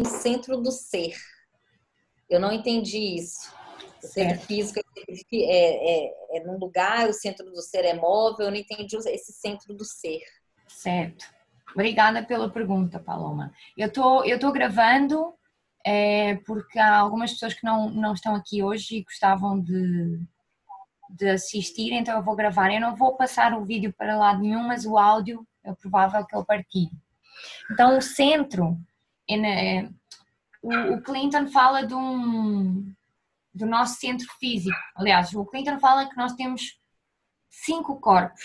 o centro do ser. Eu não entendi isso. O centro físico é, é, é num lugar, o centro do ser é móvel, eu não entendi esse centro do ser. Certo. Obrigada pela pergunta, Paloma. Eu tô, eu tô gravando é, porque há algumas pessoas que não, não estão aqui hoje e gostavam de, de assistir, então eu vou gravar. Eu não vou passar o vídeo para lado nenhum, mas o áudio é provável que eu partilhe. Então, o centro, é, o, Clinton fala de um, do nosso centro físico. Aliás, o Clinton fala que nós temos cinco corpos.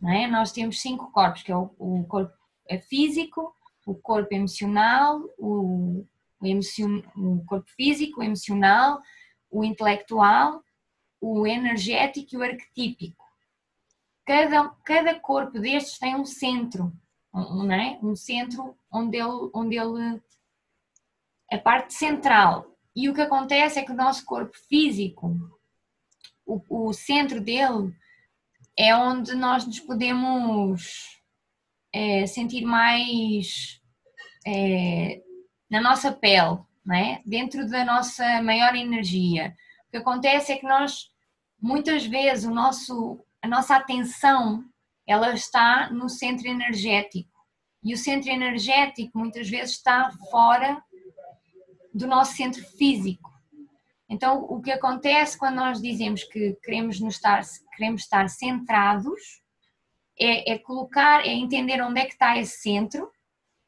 Não é? Nós temos cinco corpos, que é o, o corpo é físico, o corpo emocional, o, o, emocion, o corpo físico, o emocional, o intelectual, o energético e o arquetípico. Cada, cada corpo destes tem um centro, um, é? um centro onde ele, onde ele. a parte central. E o que acontece é que o nosso corpo físico, o, o centro dele, é onde nós nos podemos é, sentir mais é, na nossa pele, é? dentro da nossa maior energia. O que acontece é que nós, muitas vezes, o nosso, a nossa atenção ela está no centro energético. E o centro energético muitas vezes está fora do nosso centro físico. Então, o que acontece quando nós dizemos que queremos, estar, queremos estar centrados é, é, colocar, é entender onde é que está esse centro,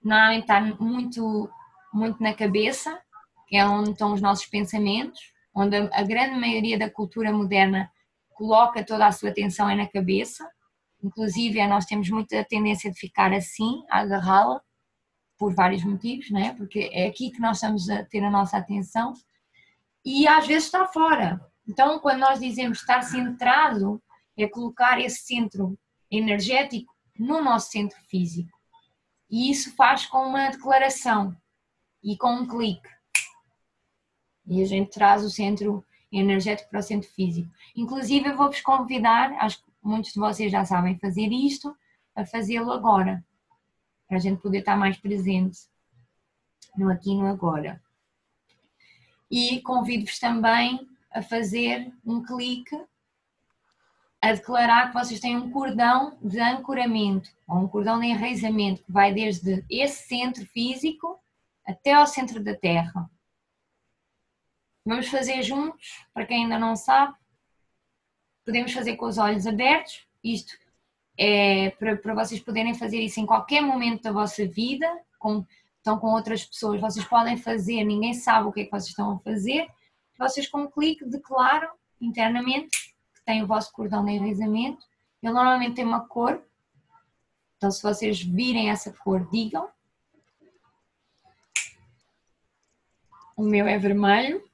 normalmente está muito, muito na cabeça, que é onde estão os nossos pensamentos, onde a, a grande maioria da cultura moderna coloca toda a sua atenção é na cabeça, inclusive é, nós temos muita tendência de ficar assim, a agarrá-la, por vários motivos, não é? porque é aqui que nós estamos a ter a nossa atenção, e às vezes está fora. Então, quando nós dizemos estar centrado, é colocar esse centro energético no nosso centro físico. E isso faz com uma declaração e com um clique. E a gente traz o centro energético para o centro físico. Inclusive, eu vou-vos convidar, acho que muitos de vocês já sabem fazer isto, a fazê-lo agora, para a gente poder estar mais presente no aqui e no agora. E convido-vos também a fazer um clique a declarar que vocês têm um cordão de ancoramento, ou um cordão de enraizamento, que vai desde esse centro físico até ao centro da Terra. Vamos fazer juntos, para quem ainda não sabe, podemos fazer com os olhos abertos, isto é para, para vocês poderem fazer isso em qualquer momento da vossa vida, com, estão com outras pessoas, vocês podem fazer, ninguém sabe o que é que vocês estão a fazer, vocês com um clique declaram internamente tem o vosso cordão de enraizamento. Ele normalmente tem uma cor. Então, se vocês virem essa cor, digam. O meu é vermelho.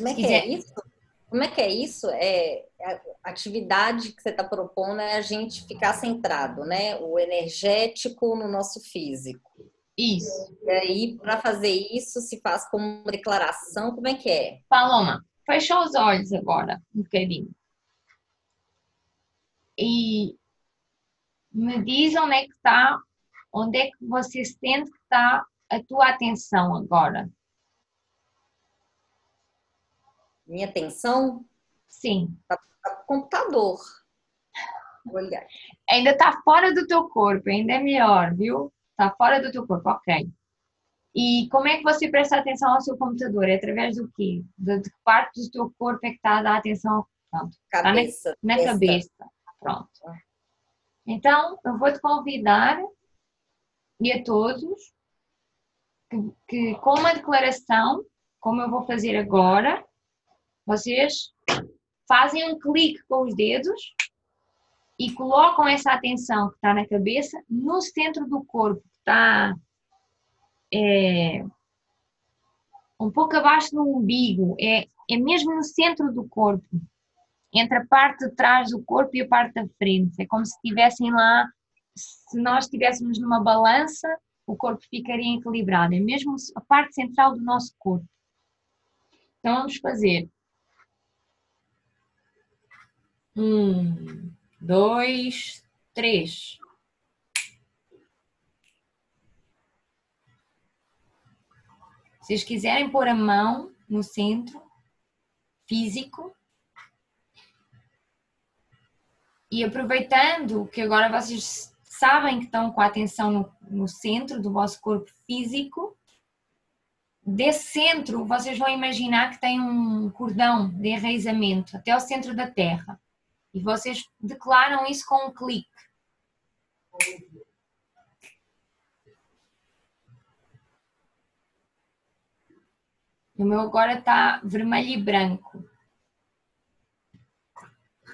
Como é que é isso? Como é que é isso? É a atividade que você está propondo é a gente ficar centrado, né? O energético no nosso físico. Isso. E aí, para fazer isso, se faz como uma declaração, como é que é? Paloma, fecha os olhos agora, um bocadinho. E me diz onde é que está, onde é que você sente que está a tua atenção agora. Minha atenção? Sim. Está no computador. Olhar. Ainda está fora do teu corpo, ainda é melhor, viu? Está fora do teu corpo, ok. E como é que você presta atenção ao seu computador? É através do quê? De, que parte do teu corpo é que está a dar atenção? Pronto. Cabeça. Está na, na cabeça. Pronto. Então, eu vou te convidar e a todos que, que com uma declaração, como eu vou fazer agora, vocês fazem um clique com os dedos e colocam essa atenção que está na cabeça no centro do corpo, que está é, um pouco abaixo do umbigo, é, é mesmo no centro do corpo, entre a parte de trás do corpo e a parte da frente. É como se estivessem lá, se nós estivéssemos numa balança, o corpo ficaria equilibrado, é mesmo a parte central do nosso corpo. Então vamos fazer. Um, dois, três. Se vocês quiserem pôr a mão no centro físico. E aproveitando que agora vocês sabem que estão com a atenção no, no centro do vosso corpo físico, desse centro vocês vão imaginar que tem um cordão de enraizamento até o centro da Terra e vocês declaram isso com um clique. O meu agora está vermelho e branco.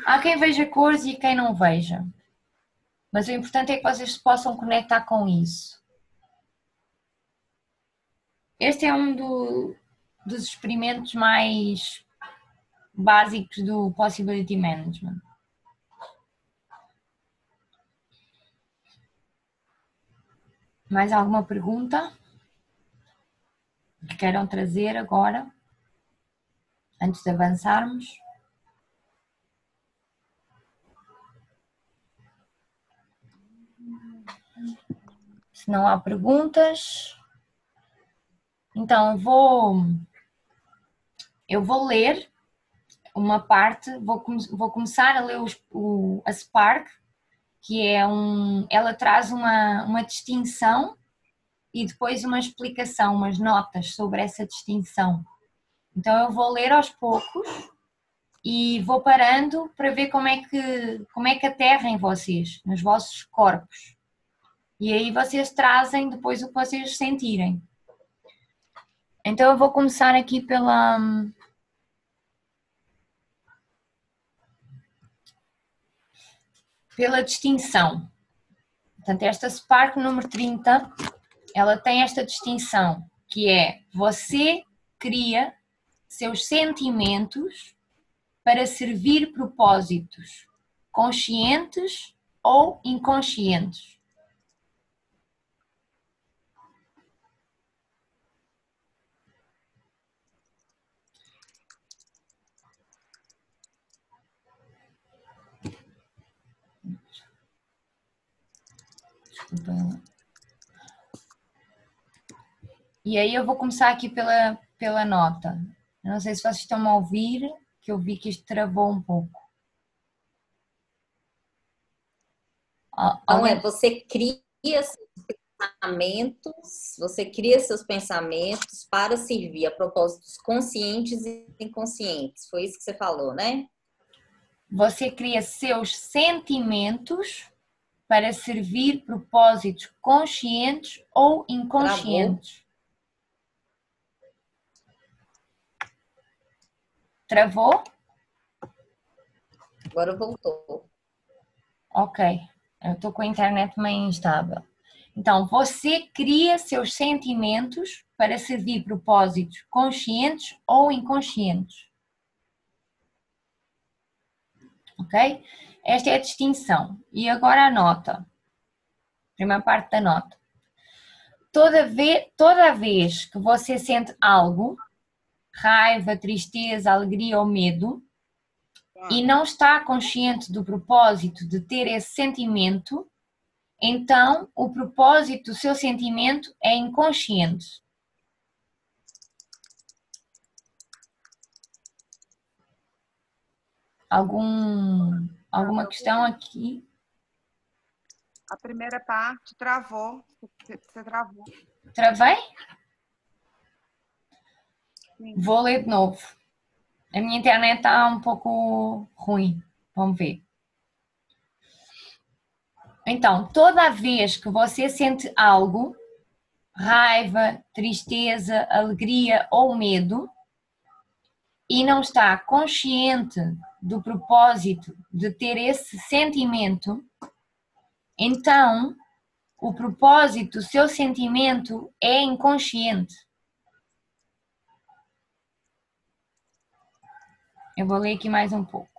Há quem veja cores e quem não veja. Mas o importante é que vocês se possam conectar com isso. Este é um do, dos experimentos mais básicos do Possibility Management. Mais alguma pergunta? que queiram trazer agora, antes de avançarmos? Se não há perguntas, então vou, eu vou ler uma parte, vou, vou começar a ler o, a Spark, que é um, ela traz uma, uma distinção e depois uma explicação, umas notas sobre essa distinção. Então eu vou ler aos poucos e vou parando para ver como é que como é que aterra em vocês, nos vossos corpos. E aí vocês trazem depois o que vocês sentirem. Então eu vou começar aqui pela pela distinção. Portanto, esta Spark número 30 ela tem esta distinção, que é você cria seus sentimentos para servir propósitos conscientes ou inconscientes. Desculpa. E aí eu vou começar aqui pela, pela nota. Eu não sei se vocês estão a ouvir, que eu vi que isto travou um pouco. Não é, você cria seus pensamentos, você cria seus pensamentos para servir a propósitos conscientes e inconscientes. Foi isso que você falou, né? Você cria seus sentimentos para servir propósitos conscientes ou inconscientes. Travou. Travou? Agora voltou. Ok. Eu estou com a internet meio instável. Então, você cria seus sentimentos para servir propósitos conscientes ou inconscientes. Ok? Esta é a distinção. E agora a nota. Primeira parte da nota. Toda vez, toda vez que você sente algo, raiva, tristeza, alegria ou medo e não está consciente do propósito de ter esse sentimento, então o propósito do seu sentimento é inconsciente. Algum, alguma questão aqui? A primeira parte travou. Você travou. Travei? Vou ler de novo. A minha internet está um pouco ruim. Vamos ver. Então, toda vez que você sente algo, raiva, tristeza, alegria ou medo, e não está consciente do propósito de ter esse sentimento, então o propósito, o seu sentimento é inconsciente. Eu vou ler aqui mais um pouco.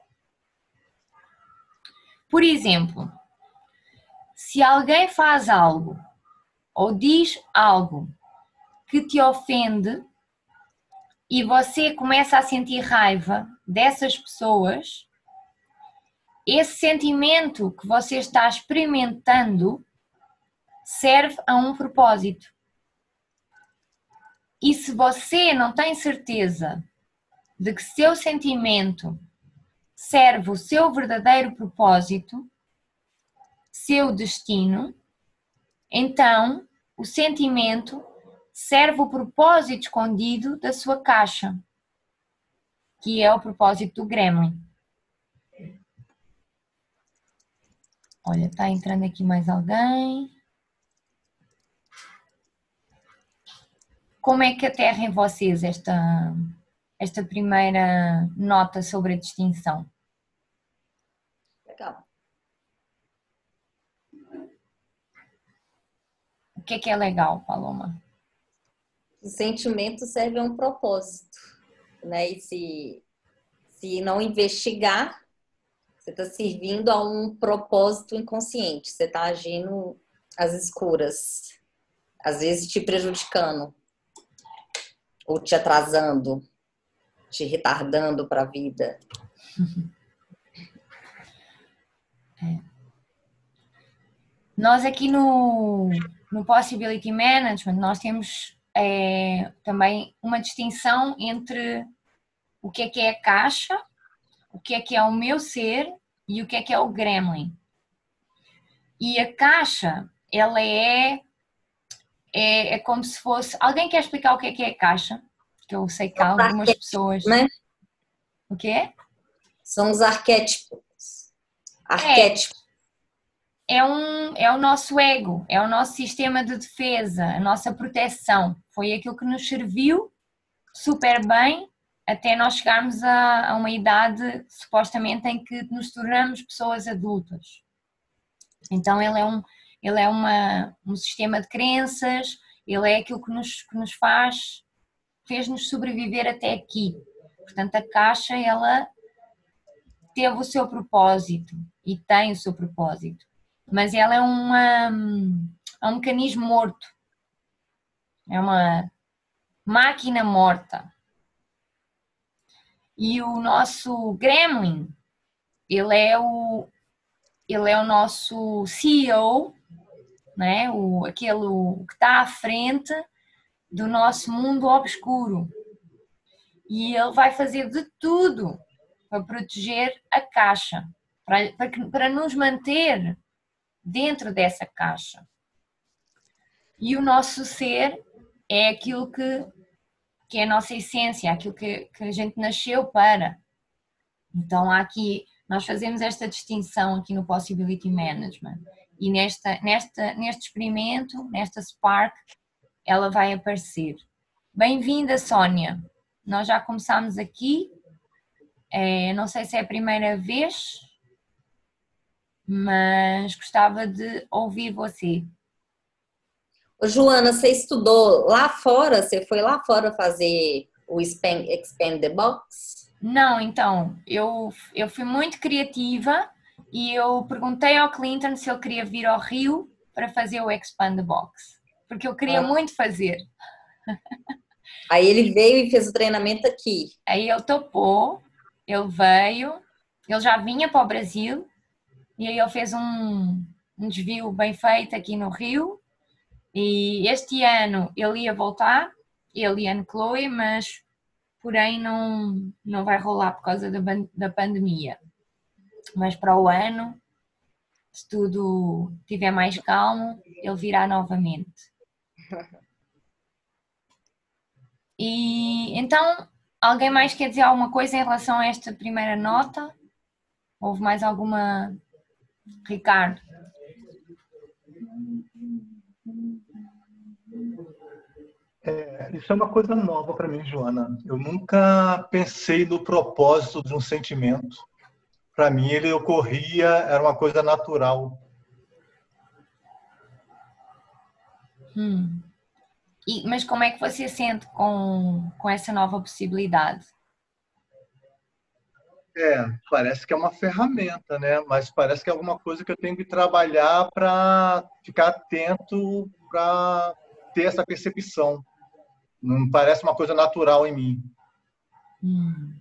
Por exemplo, se alguém faz algo ou diz algo que te ofende e você começa a sentir raiva dessas pessoas, esse sentimento que você está experimentando serve a um propósito. E se você não tem certeza de que seu sentimento serve o seu verdadeiro propósito, seu destino, então o sentimento serve o propósito escondido da sua caixa, que é o propósito do gremlin. Olha, está entrando aqui mais alguém. Como é que aterra em vocês esta, esta primeira nota sobre a distinção? Legal. O que é que é legal, Paloma? O sentimento serve a um propósito, né? E se, se não investigar, você está servindo a um propósito inconsciente. Você está agindo às escuras, às vezes te prejudicando ou te atrasando, te retardando para a vida. É. Nós aqui no, no Possibility Management, nós temos é, também uma distinção entre o que é que é a caixa o que é que é o meu ser e o que é que é o gremlin. E a caixa, ela é, é, é como se fosse. Alguém quer explicar o que é que é a caixa? Que eu sei que há algumas pessoas. Né? O quê? São os arquétipos. Arquétipos. É, é, um, é o nosso ego, é o nosso sistema de defesa, a nossa proteção. Foi aquilo que nos serviu super bem até nós chegarmos a, a, uma idade supostamente em que nos tornamos pessoas adultas. Então ele é um, ele é uma, um sistema de crenças, ele é aquilo que nos, que nos faz, fez-nos sobreviver até aqui. Portanto, a caixa, ela teve o seu propósito e tem o seu propósito, mas ela é, uma, é um mecanismo morto, é uma máquina morta e o nosso Gremlin, ele é o, ele é o nosso CEO, né? o, aquele que está à frente do nosso mundo obscuro. E ele vai fazer de tudo para proteger a caixa, para, para, para nos manter dentro dessa caixa. E o nosso ser é aquilo que que é a nossa essência, aquilo que, que a gente nasceu para. Então, aqui, nós fazemos esta distinção aqui no Possibility Management. E nesta, nesta, neste experimento, nesta Spark, ela vai aparecer. Bem-vinda, Sónia. Nós já começamos aqui. É, não sei se é a primeira vez, mas gostava de ouvir você. Joana, você estudou lá fora? Você foi lá fora fazer o Expand, Expand the Box? Não, então, eu, eu fui muito criativa e eu perguntei ao Clinton se ele queria vir ao Rio para fazer o Expand the Box, porque eu queria ah. muito fazer. Aí ele veio e fez o treinamento aqui. Aí ele topou, ele veio, ele já vinha para o Brasil e aí ele fez um, um desvio bem feito aqui no Rio e este ano ele ia voltar, ele e a Chloe, mas porém não, não vai rolar por causa da, da pandemia. Mas para o ano, se tudo estiver mais calmo, ele virá novamente. E então, alguém mais quer dizer alguma coisa em relação a esta primeira nota? Houve mais alguma? Ricardo? É, isso é uma coisa nova para mim, Joana. Eu nunca pensei no propósito de um sentimento. Para mim, ele ocorria, era uma coisa natural. Hum. E, mas como é que você sente com, com essa nova possibilidade? É, parece que é uma ferramenta, né? Mas parece que é alguma coisa que eu tenho que trabalhar para ficar atento para ter essa percepção. Não parece uma coisa natural em mim. Hum.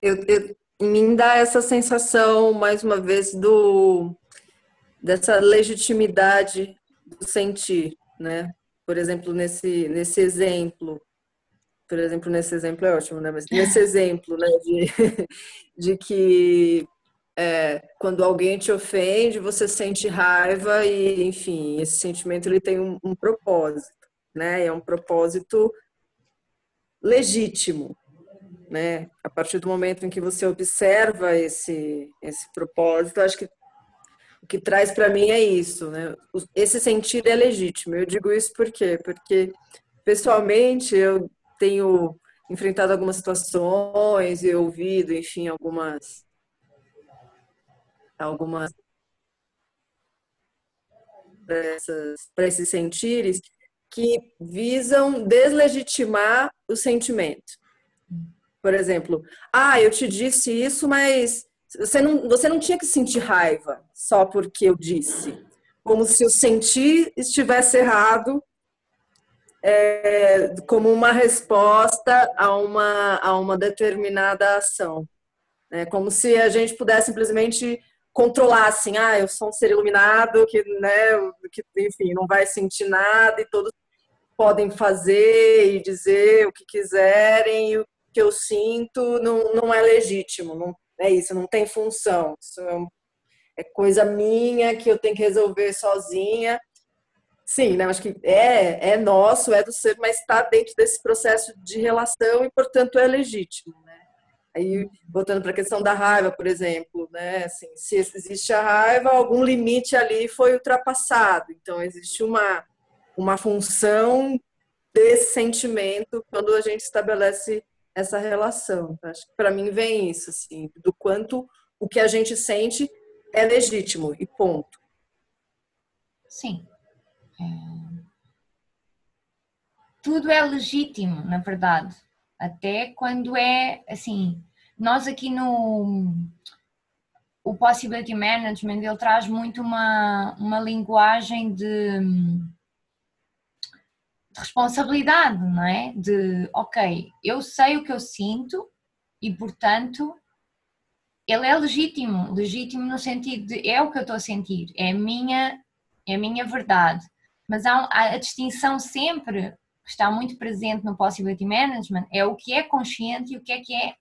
Eu, eu, mim dá essa sensação, mais uma vez, do dessa legitimidade do sentir, né? por exemplo, nesse, nesse exemplo, por exemplo, nesse exemplo é ótimo, né? Mas nesse exemplo, né, de, de que é, quando alguém te ofende, você sente raiva e, enfim, esse sentimento ele tem um, um propósito, né? É um propósito legítimo, né? A partir do momento em que você observa esse esse propósito, acho que o que traz para mim é isso, né? Esse sentido é legítimo. Eu digo isso por quê? Porque pessoalmente eu tenho enfrentado algumas situações e ouvido, enfim, algumas algumas para esses sentires que visam deslegitimar o sentimento. Por exemplo, ah, eu te disse isso, mas você não, você não tinha que sentir raiva só porque eu disse. Como se o sentir estivesse errado é, como uma resposta a uma, a uma determinada ação. É como se a gente pudesse simplesmente controlar assim, ah, eu sou um ser iluminado que, né, que enfim, não vai sentir nada e todos podem fazer e dizer o que quiserem e o que eu sinto não, não é legítimo, não é isso, não tem função. Isso é, é coisa minha que eu tenho que resolver sozinha Sim, né? Acho que é, é nosso, é do ser, mas está dentro desse processo de relação e, portanto, é legítimo, né? Aí, voltando para a questão da raiva, por exemplo, né? Assim, se existe a raiva, algum limite ali foi ultrapassado. Então, existe uma, uma função desse sentimento quando a gente estabelece essa relação. Acho que para mim vem isso, assim, do quanto o que a gente sente é legítimo e ponto. Sim, é. Tudo é legítimo, na verdade. Até quando é assim. Nós aqui no o Possibility Management ele traz muito uma, uma linguagem de, de, responsabilidade, não é? De ok, eu sei o que eu sinto e portanto ele é legítimo, legítimo no sentido de é o que eu estou a sentir, é a minha, é a minha verdade. Mas há, há a distinção sempre que está muito presente no Possibility Management é o que é consciente e o que é que é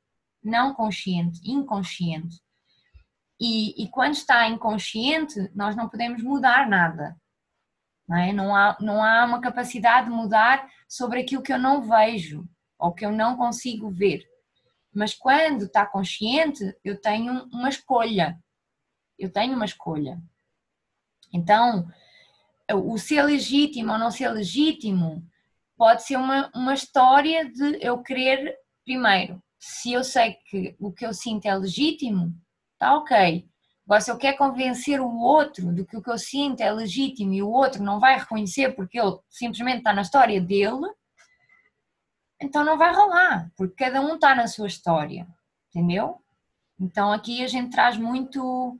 não consciente, inconsciente. E, e quando está inconsciente, nós não podemos mudar nada. Não, é? não, há, não há uma capacidade de mudar sobre aquilo que eu não vejo ou que eu não consigo ver. Mas quando está consciente, eu tenho uma escolha. Eu tenho uma escolha. Então, o ser legítimo ou não ser legítimo pode ser uma, uma história de eu querer, primeiro, se eu sei que o que eu sinto é legítimo, está ok. Agora, se eu quero convencer o outro de que o que eu sinto é legítimo e o outro não vai reconhecer porque ele simplesmente está na história dele, então não vai rolar, porque cada um está na sua história, entendeu? Então aqui a gente traz muito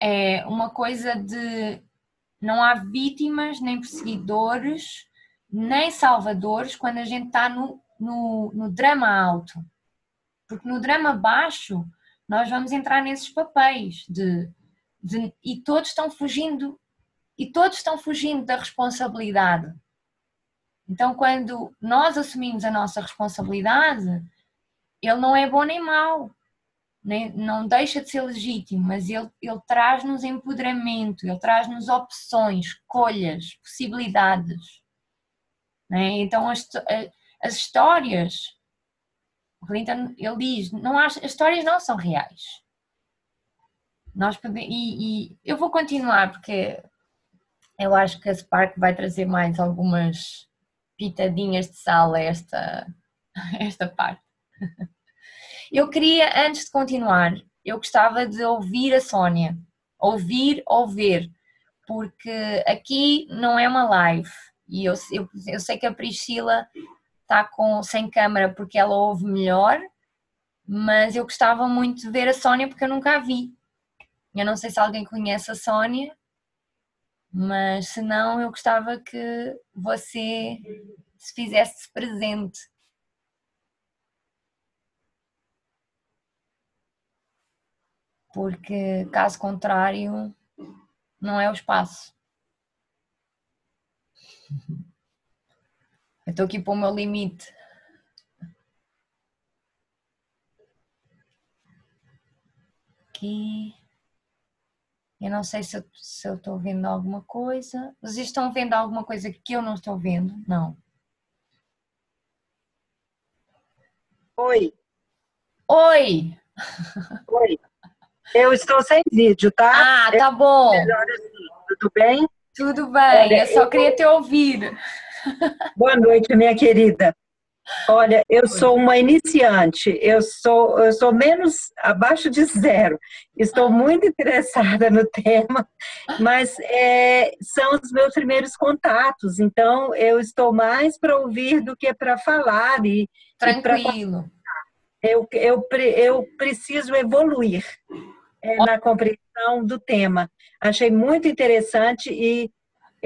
é, uma coisa de não há vítimas, nem perseguidores, nem salvadores quando a gente está no, no, no drama alto. Porque no drama baixo nós vamos entrar nesses papéis de, de, e todos estão fugindo e todos estão fugindo da responsabilidade. Então, quando nós assumimos a nossa responsabilidade, ele não é bom nem mau nem, não deixa de ser legítimo, mas ele, ele traz-nos empoderamento, ele traz-nos opções, escolhas, possibilidades. Né? Então as, as histórias, Clinton ele diz, não há, as histórias não são reais. Nós podemos, e, e eu vou continuar porque eu acho que a Spark vai trazer mais algumas pitadinhas de sal a esta, esta parte. Eu queria, antes de continuar, eu gostava de ouvir a Sónia. Ouvir ou ver, porque aqui não é uma live e eu, eu, eu sei que a Priscila está com, sem câmera porque ela ouve melhor, mas eu gostava muito de ver a Sónia porque eu nunca a vi. Eu não sei se alguém conhece a Sónia, mas se não, eu gostava que você se fizesse presente. porque caso contrário não é o espaço. Eu estou aqui para o meu limite. Aqui. Eu não sei se eu, se eu estou vendo alguma coisa. Vocês estão vendo alguma coisa que eu não estou vendo? Não. Oi. Oi! Oi. Eu estou sem vídeo, tá? Ah, tá bom. Melhor assim. Tudo bem? Tudo bem, eu só queria te ouvir. Boa noite, minha querida. Olha, eu sou uma iniciante, eu sou, eu sou menos abaixo de zero. Estou muito interessada no tema, mas é, são os meus primeiros contatos, então eu estou mais para ouvir do que para falar e Tranquilo. eu, eu, pre- eu preciso evoluir é, na compreensão do tema. Achei muito interessante e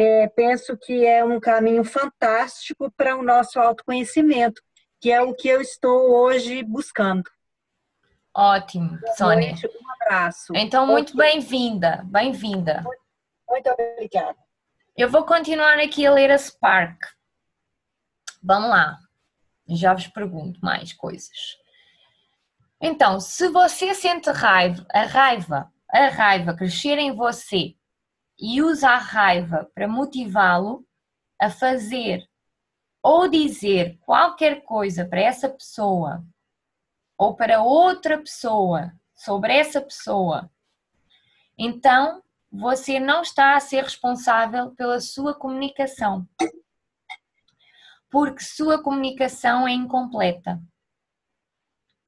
é, penso que é um caminho fantástico para o nosso autoconhecimento, que é o que eu estou hoje buscando. Ótimo, Sônia. Noite, Um abraço. Então, muito bem-vinda, bem-vinda. Muito obrigada. Eu vou continuar aqui a ler a Spark. Vamos lá. Já vos pergunto mais coisas. Então, se você sente raiva, a raiva, a raiva crescer em você e usa a raiva para motivá-lo a fazer ou dizer qualquer coisa para essa pessoa ou para outra pessoa sobre essa pessoa, então você não está a ser responsável pela sua comunicação. Porque sua comunicação é incompleta.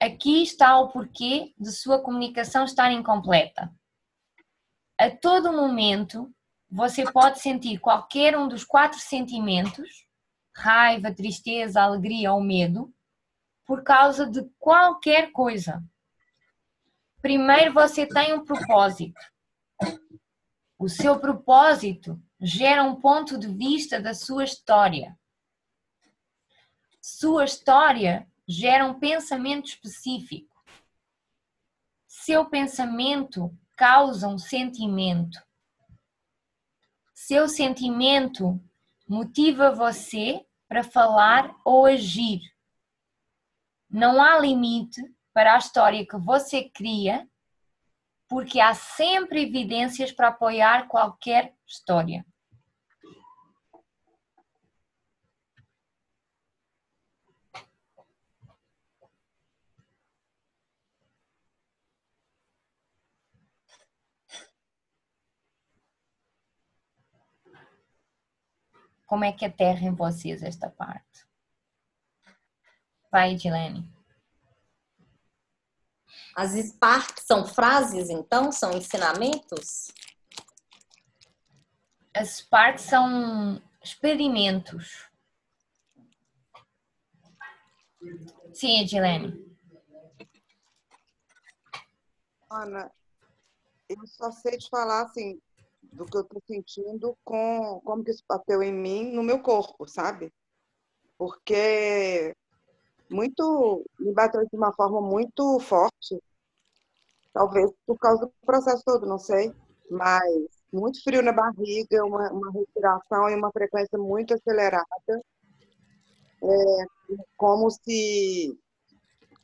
Aqui está o porquê de sua comunicação estar incompleta. A todo momento, você pode sentir qualquer um dos quatro sentimentos raiva, tristeza, alegria ou medo por causa de qualquer coisa. Primeiro, você tem um propósito. O seu propósito gera um ponto de vista da sua história. Sua história gera um pensamento específico. Seu pensamento causa um sentimento. Seu sentimento motiva você para falar ou agir. Não há limite para a história que você cria porque há sempre evidências para apoiar qualquer história. Como é que aterra em vocês esta parte? Vai, Edilene. As Sparks são frases, então? São ensinamentos? As Sparks são experimentos. Sim, Edilene. Ana, eu só sei te falar assim do que eu tô sentindo com como que isso bateu em mim, no meu corpo, sabe? Porque muito me bateu de uma forma muito forte, talvez por causa do processo todo, não sei, mas muito frio na barriga, uma, uma respiração e uma frequência muito acelerada, é, como se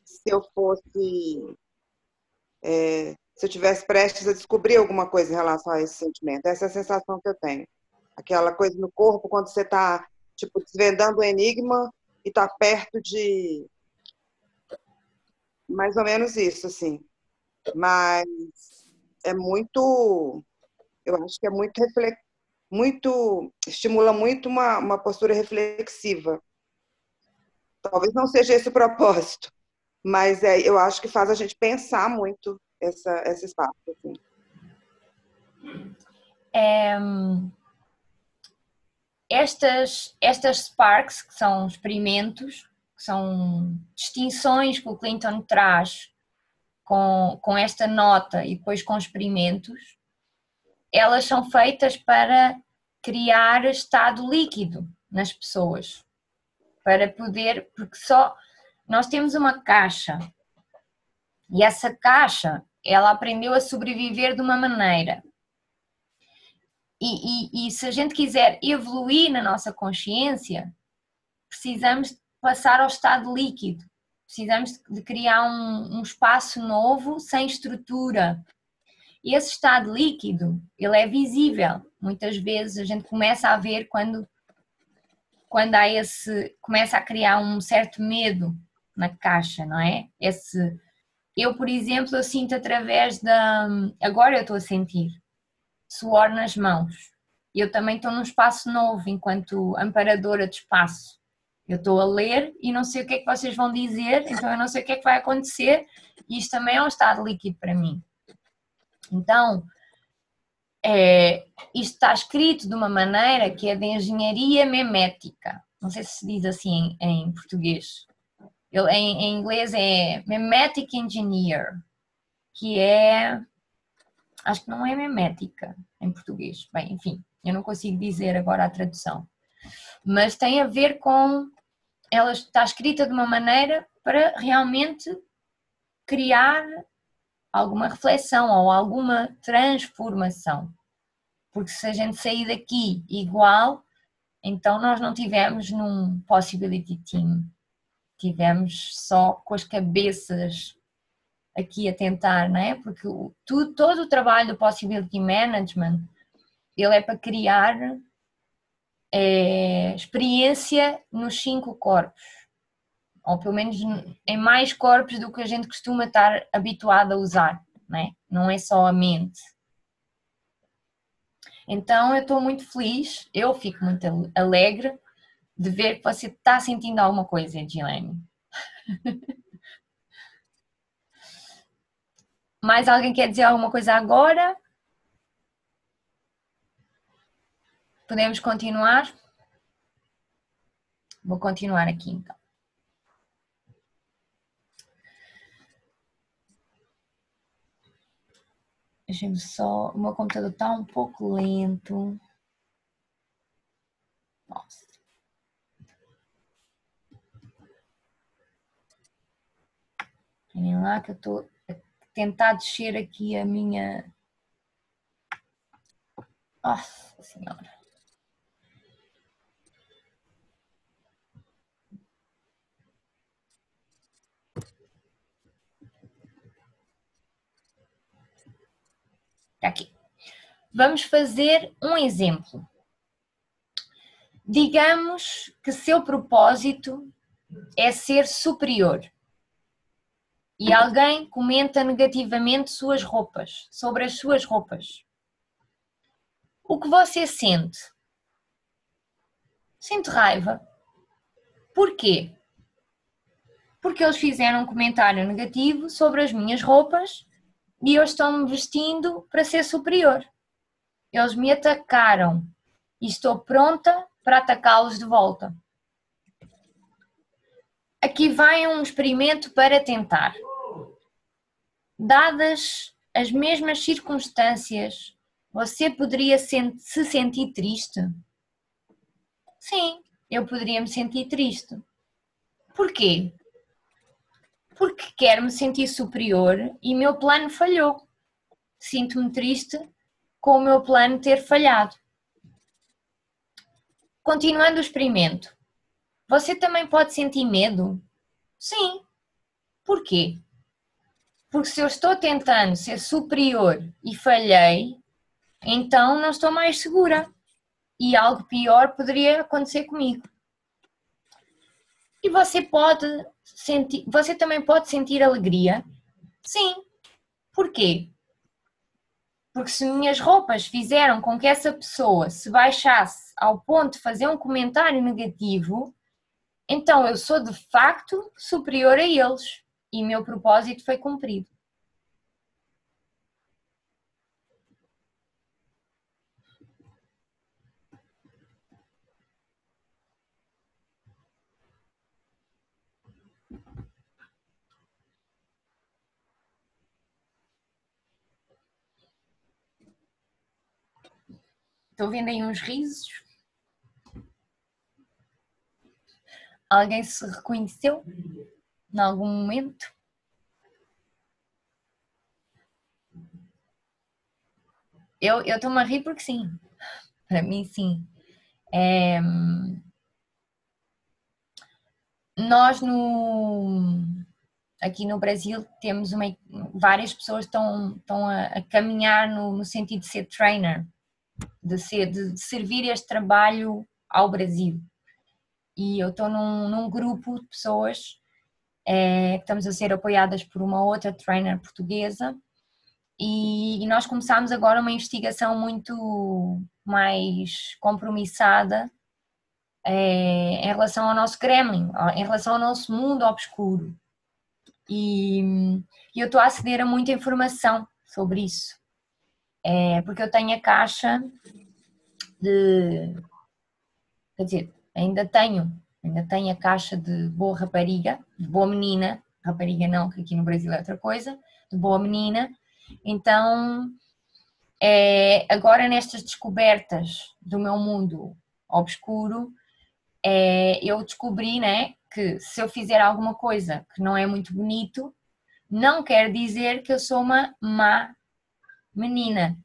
se eu fosse é, se eu tivesse prestes a descobrir alguma coisa em relação a esse sentimento. Essa é a sensação que eu tenho. Aquela coisa no corpo quando você está tipo desvendando o enigma e está perto de mais ou menos isso, assim. Mas é muito, eu acho que é muito reflex, muito estimula muito uma, uma postura reflexiva. Talvez não seja esse o propósito, mas é, eu acho que faz a gente pensar muito essa, esse espaço. Assim. É, estas, estas Sparks, que são experimentos, que são distinções que o Clinton traz com, com esta nota e depois com experimentos, elas são feitas para criar estado líquido nas pessoas. Para poder, porque só nós temos uma caixa e essa caixa ela aprendeu a sobreviver de uma maneira. e, e, e se a gente quiser evoluir na nossa consciência, precisamos passar ao estado líquido. Precisamos de criar um, um espaço novo, sem estrutura. E esse estado líquido, ele é visível. Muitas vezes a gente começa a ver quando, quando há esse, começa a criar um certo medo na caixa, não é? Esse, eu, por exemplo, eu sinto através da, agora eu estou a sentir suor nas mãos. Eu também estou num espaço novo enquanto amparadora de espaço eu estou a ler e não sei o que é que vocês vão dizer, então eu não sei o que é que vai acontecer, e isto também é um estado líquido para mim. Então, é, isto está escrito de uma maneira que é de engenharia memética. Não sei se se diz assim em, em português. Ele, em, em, inglês é Memetic Engineer, que é. Acho que não é memética em português. Bem, enfim, eu não consigo dizer agora a tradução. Mas tem a ver com ela está escrita de uma maneira para realmente criar alguma reflexão ou alguma transformação. Porque se a gente sair daqui igual, então nós não tivemos num possibility team, tivemos só com as cabeças aqui a tentar, não é? Porque o, todo o trabalho do possibility management ele é para criar é, experiência nos cinco corpos, ou pelo menos em mais corpos do que a gente costuma estar habituado a usar, não é? Não é só a mente. Então eu estou muito feliz, eu fico muito alegre de ver que você está sentindo alguma coisa, Gilene. Mais alguém quer dizer alguma coisa agora? Podemos continuar? Vou continuar aqui então. Deixa-me só. O meu computador está um pouco lento. Nossa. Olhem lá que eu estou a tentar descer aqui a minha. Nossa Senhora. Aqui. Vamos fazer um exemplo. Digamos que seu propósito é ser superior e alguém comenta negativamente suas roupas, sobre as suas roupas. O que você sente? Sinto raiva. Porquê? Porque eles fizeram um comentário negativo sobre as minhas roupas e eu estou-me vestindo para ser superior. Eles me atacaram e estou pronta para atacá-los de volta. Aqui vai um experimento para tentar. Dadas as mesmas circunstâncias, você poderia se sentir triste? Sim, eu poderia me sentir triste. Porquê? porque quero me sentir superior e meu plano falhou. Sinto-me triste com o meu plano ter falhado. Continuando o experimento, você também pode sentir medo? Sim. Porquê? Porque se eu estou tentando ser superior e falhei, então não estou mais segura e algo pior poderia acontecer comigo. E você pode sentir, você também pode sentir alegria? Sim. Porquê? Porque se minhas roupas fizeram com que essa pessoa se baixasse ao ponto de fazer um comentário negativo, então eu sou de facto superior a eles e meu propósito foi cumprido. Estou vendo aí uns risos. Alguém se reconheceu em algum momento? Eu estou-me a rir porque sim. Para mim, sim. É, nós no, aqui no Brasil temos uma, várias pessoas estão, estão a, a caminhar no, no, sentido de ser trainer, de, ser, de servir este trabalho ao Brasil. E eu estou num, num grupo de pessoas é, estamos a ser apoiadas por uma outra trainer portuguesa e, e nós começámos agora uma investigação muito mais compromissada é, em relação ao nosso gremlin, em relação ao nosso mundo obscuro. E, e eu estou a aceder a muita informação sobre isso. É, porque eu tenho a caixa de. Quer dizer, ainda tenho, ainda tenho a caixa de boa rapariga, de boa menina, rapariga não, que aqui no Brasil é outra coisa, de boa menina. Então, é, agora nestas descobertas do meu mundo obscuro, é, eu descobri né, que se eu fizer alguma coisa que não é muito bonito, não quer dizer que eu sou uma má menina,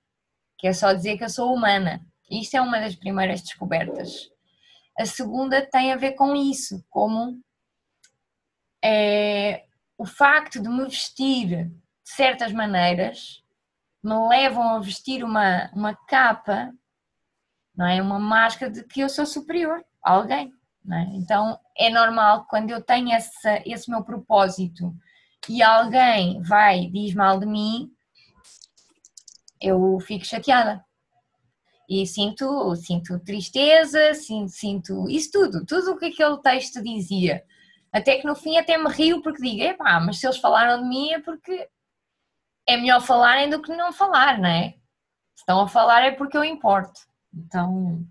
quer é só dizer que eu sou humana. Isto é uma das primeiras descobertas. A segunda tem a ver com isso, como é, o facto de me vestir de certas maneiras me levam a vestir uma, uma capa, não é? Uma máscara de que eu sou superior a alguém. É? Então é normal quando eu tenho essa, esse meu propósito e alguém vai diz mal de mim, eu fico chateada. E sinto, sinto tristeza, sinto, sinto isso tudo, tudo o que aquele texto dizia. Até que no fim até me rio porque digo, epá, mas se eles falaram de mim é porque é melhor falarem do que não falar, não é? Se estão a falar é porque eu importo. Então,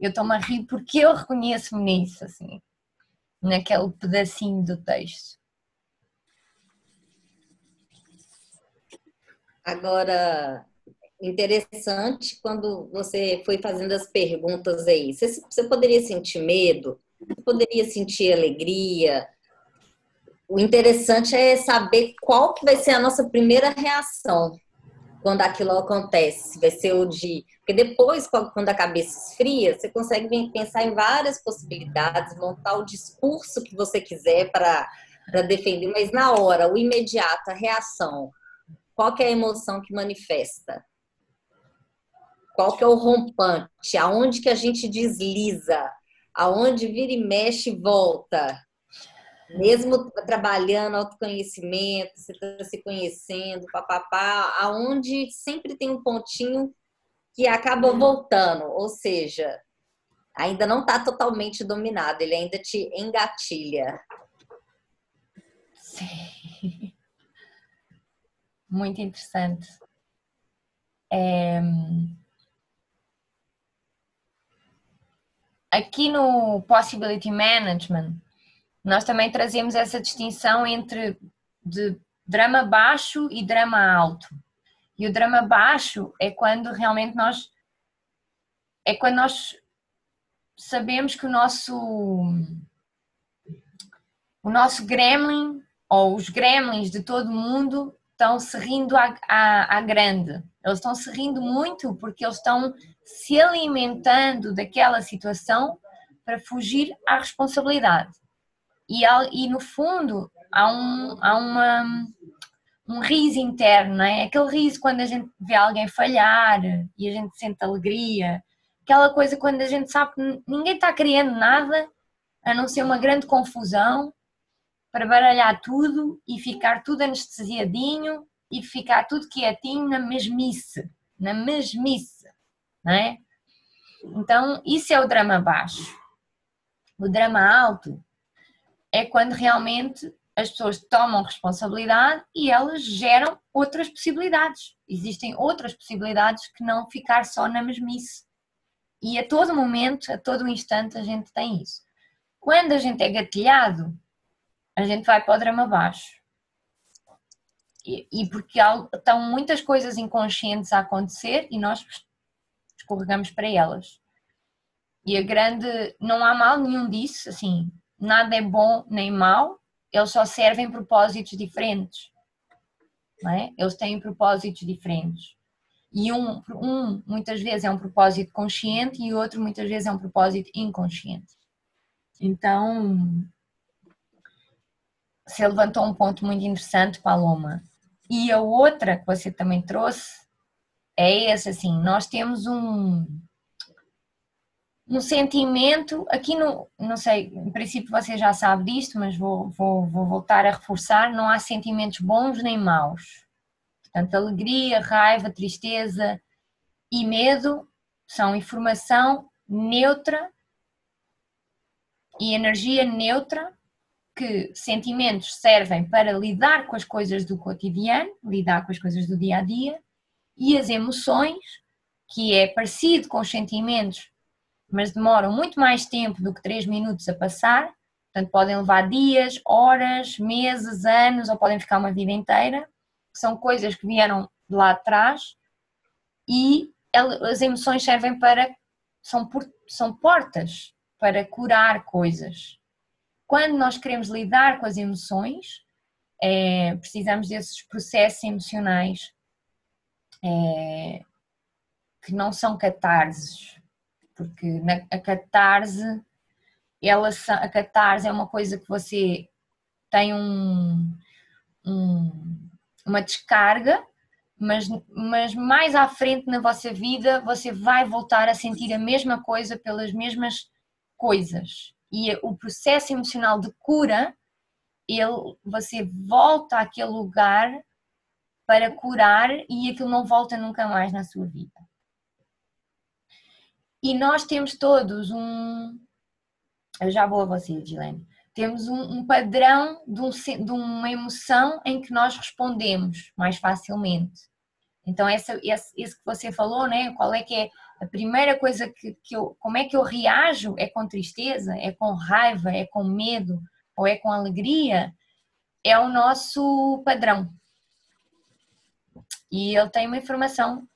eu estou-me a rir porque eu reconheço-me nisso, assim, naquele pedacinho do texto. Agora, interessante quando você foi fazendo as perguntas aí. Você, você poderia sentir medo? Você poderia sentir alegria? O interessante é saber qual que vai ser a nossa primeira reação quando aquilo acontece. Vai ser o de. Porque depois, quando a cabeça esfria, você consegue pensar em várias possibilidades, montar o discurso que você quiser para defender, mas na hora, o imediato, a reação, qual que é a emoção que manifesta? Qual que é o rompante? Aonde que a gente desliza? Aonde vira e mexe e volta? Mesmo trabalhando autoconhecimento, você está se conhecendo, papapá, aonde sempre tem um pontinho que acaba voltando, ou seja, ainda não está totalmente dominado, ele ainda te engatilha. Sim. Muito interessante. É... Aqui no Possibility Management, nós também trazemos essa distinção entre de drama baixo e drama alto. E o drama baixo é quando realmente nós é quando nós sabemos que o nosso o nosso gremlin ou os gremlins de todo mundo estão se rindo à, à, à grande. Eles estão se rindo muito porque eles estão se alimentando daquela situação para fugir à responsabilidade. E, e no fundo há, um, há uma, um riso interno, é? Aquele riso quando a gente vê alguém falhar e a gente sente alegria, aquela coisa quando a gente sabe que ninguém está criando nada a não ser uma grande confusão para baralhar tudo e ficar tudo anestesiadinho e ficar tudo quietinho na mesmice, na mesmice, não é? Então, isso é o drama baixo. O drama alto é quando realmente as pessoas tomam responsabilidade e elas geram outras possibilidades. Existem outras possibilidades que não ficar só na mesmice. E a todo momento, a todo instante, a gente tem isso. Quando a gente é gatilhado, a gente vai para o drama baixo. E, e porque estão muitas coisas inconscientes a acontecer e nós escorregamos para elas. E a grande. Não há mal nenhum disso, assim nada é bom nem mau, eles só servem propósitos diferentes. Não é? Eles têm propósitos diferentes. E um, um muitas vezes é um propósito consciente e outro muitas vezes é um propósito inconsciente. Então, você levantou um ponto muito interessante, Paloma. E a outra que você também trouxe é esse, assim, nós temos um, um sentimento, aqui no, não sei, em princípio você já sabe disto, mas vou, vou, vou voltar a reforçar, não há sentimentos bons nem maus. Portanto, alegria, raiva, tristeza e medo são informação neutra e energia neutra que sentimentos servem para lidar com as coisas do cotidiano, lidar com as coisas do dia a dia, e as emoções, que é parecido com os sentimentos, mas demoram muito mais tempo do que 3 minutos a passar, portanto podem levar dias, horas, meses, anos ou podem ficar uma vida inteira, são coisas que vieram de lá atrás e as emoções servem para são, são portas para curar coisas. Quando nós queremos lidar com as emoções, é, precisamos desses processos emocionais é, que não são catarses, porque na, a catarse, ela, a catarse é uma coisa que você tem um, um, uma descarga, mas, mas mais à frente na vossa vida você vai voltar a sentir a mesma coisa pelas mesmas coisas. E o processo emocional de cura, ele, você volta àquele lugar para curar e aquilo não volta nunca mais na sua vida. E nós temos todos um. Eu já vou a você, Gilene. Temos um, um padrão de, um, de, uma emoção em que nós respondemos mais facilmente. Então, essa, esse, esse que você falou, né? Qual é que é a primeira coisa que, que eu, como é que eu reajo é com tristeza, é com raiva, é com medo ou é com alegria, é o nosso padrão. E ele tem uma informação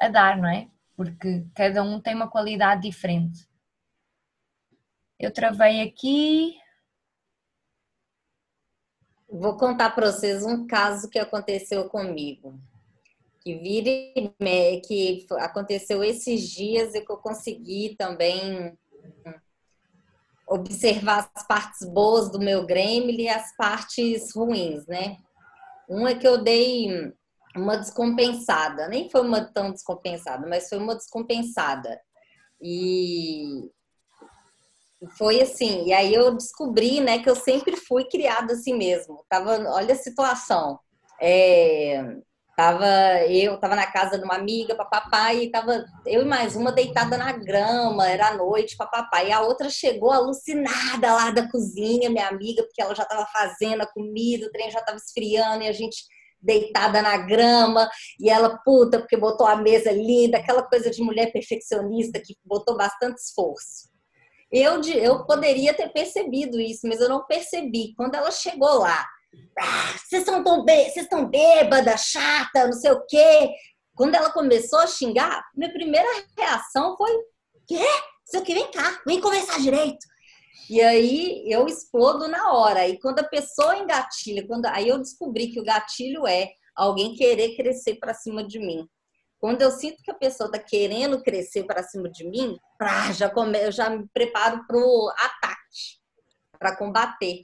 a dar, não é? Porque cada um tem uma qualidade diferente. Eu travei aqui. Vou contar para vocês um caso que aconteceu comigo que vira que aconteceu esses dias e que eu consegui também observar as partes boas do meu Grêmio e as partes ruins, né? Um é que eu dei uma descompensada, nem foi uma tão descompensada, mas foi uma descompensada. E foi assim, e aí eu descobri, né, que eu sempre fui criada assim mesmo. Tava, olha a situação. É, Tava eu, tava na casa de uma amiga, papai, e tava eu e mais uma deitada na grama, era noite, papai. E a outra chegou alucinada lá da cozinha, minha amiga, porque ela já tava fazendo a comida, o trem já tava esfriando e a gente deitada na grama, e ela puta porque botou a mesa linda, aquela coisa de mulher perfeccionista que botou bastante esforço. Eu, eu poderia ter percebido isso, mas eu não percebi. Quando ela chegou lá, ah, vocês estão tão bêbada, chata, não sei o quê. Quando ela começou a xingar, minha primeira reação foi: quê? Isso aqui, vem cá, vem conversar direito. E aí eu explodo na hora. E quando a pessoa engatilha, quando aí eu descobri que o gatilho é alguém querer crescer para cima de mim. Quando eu sinto que a pessoa está querendo crescer para cima de mim, já come, eu já me preparo para o ataque, para combater.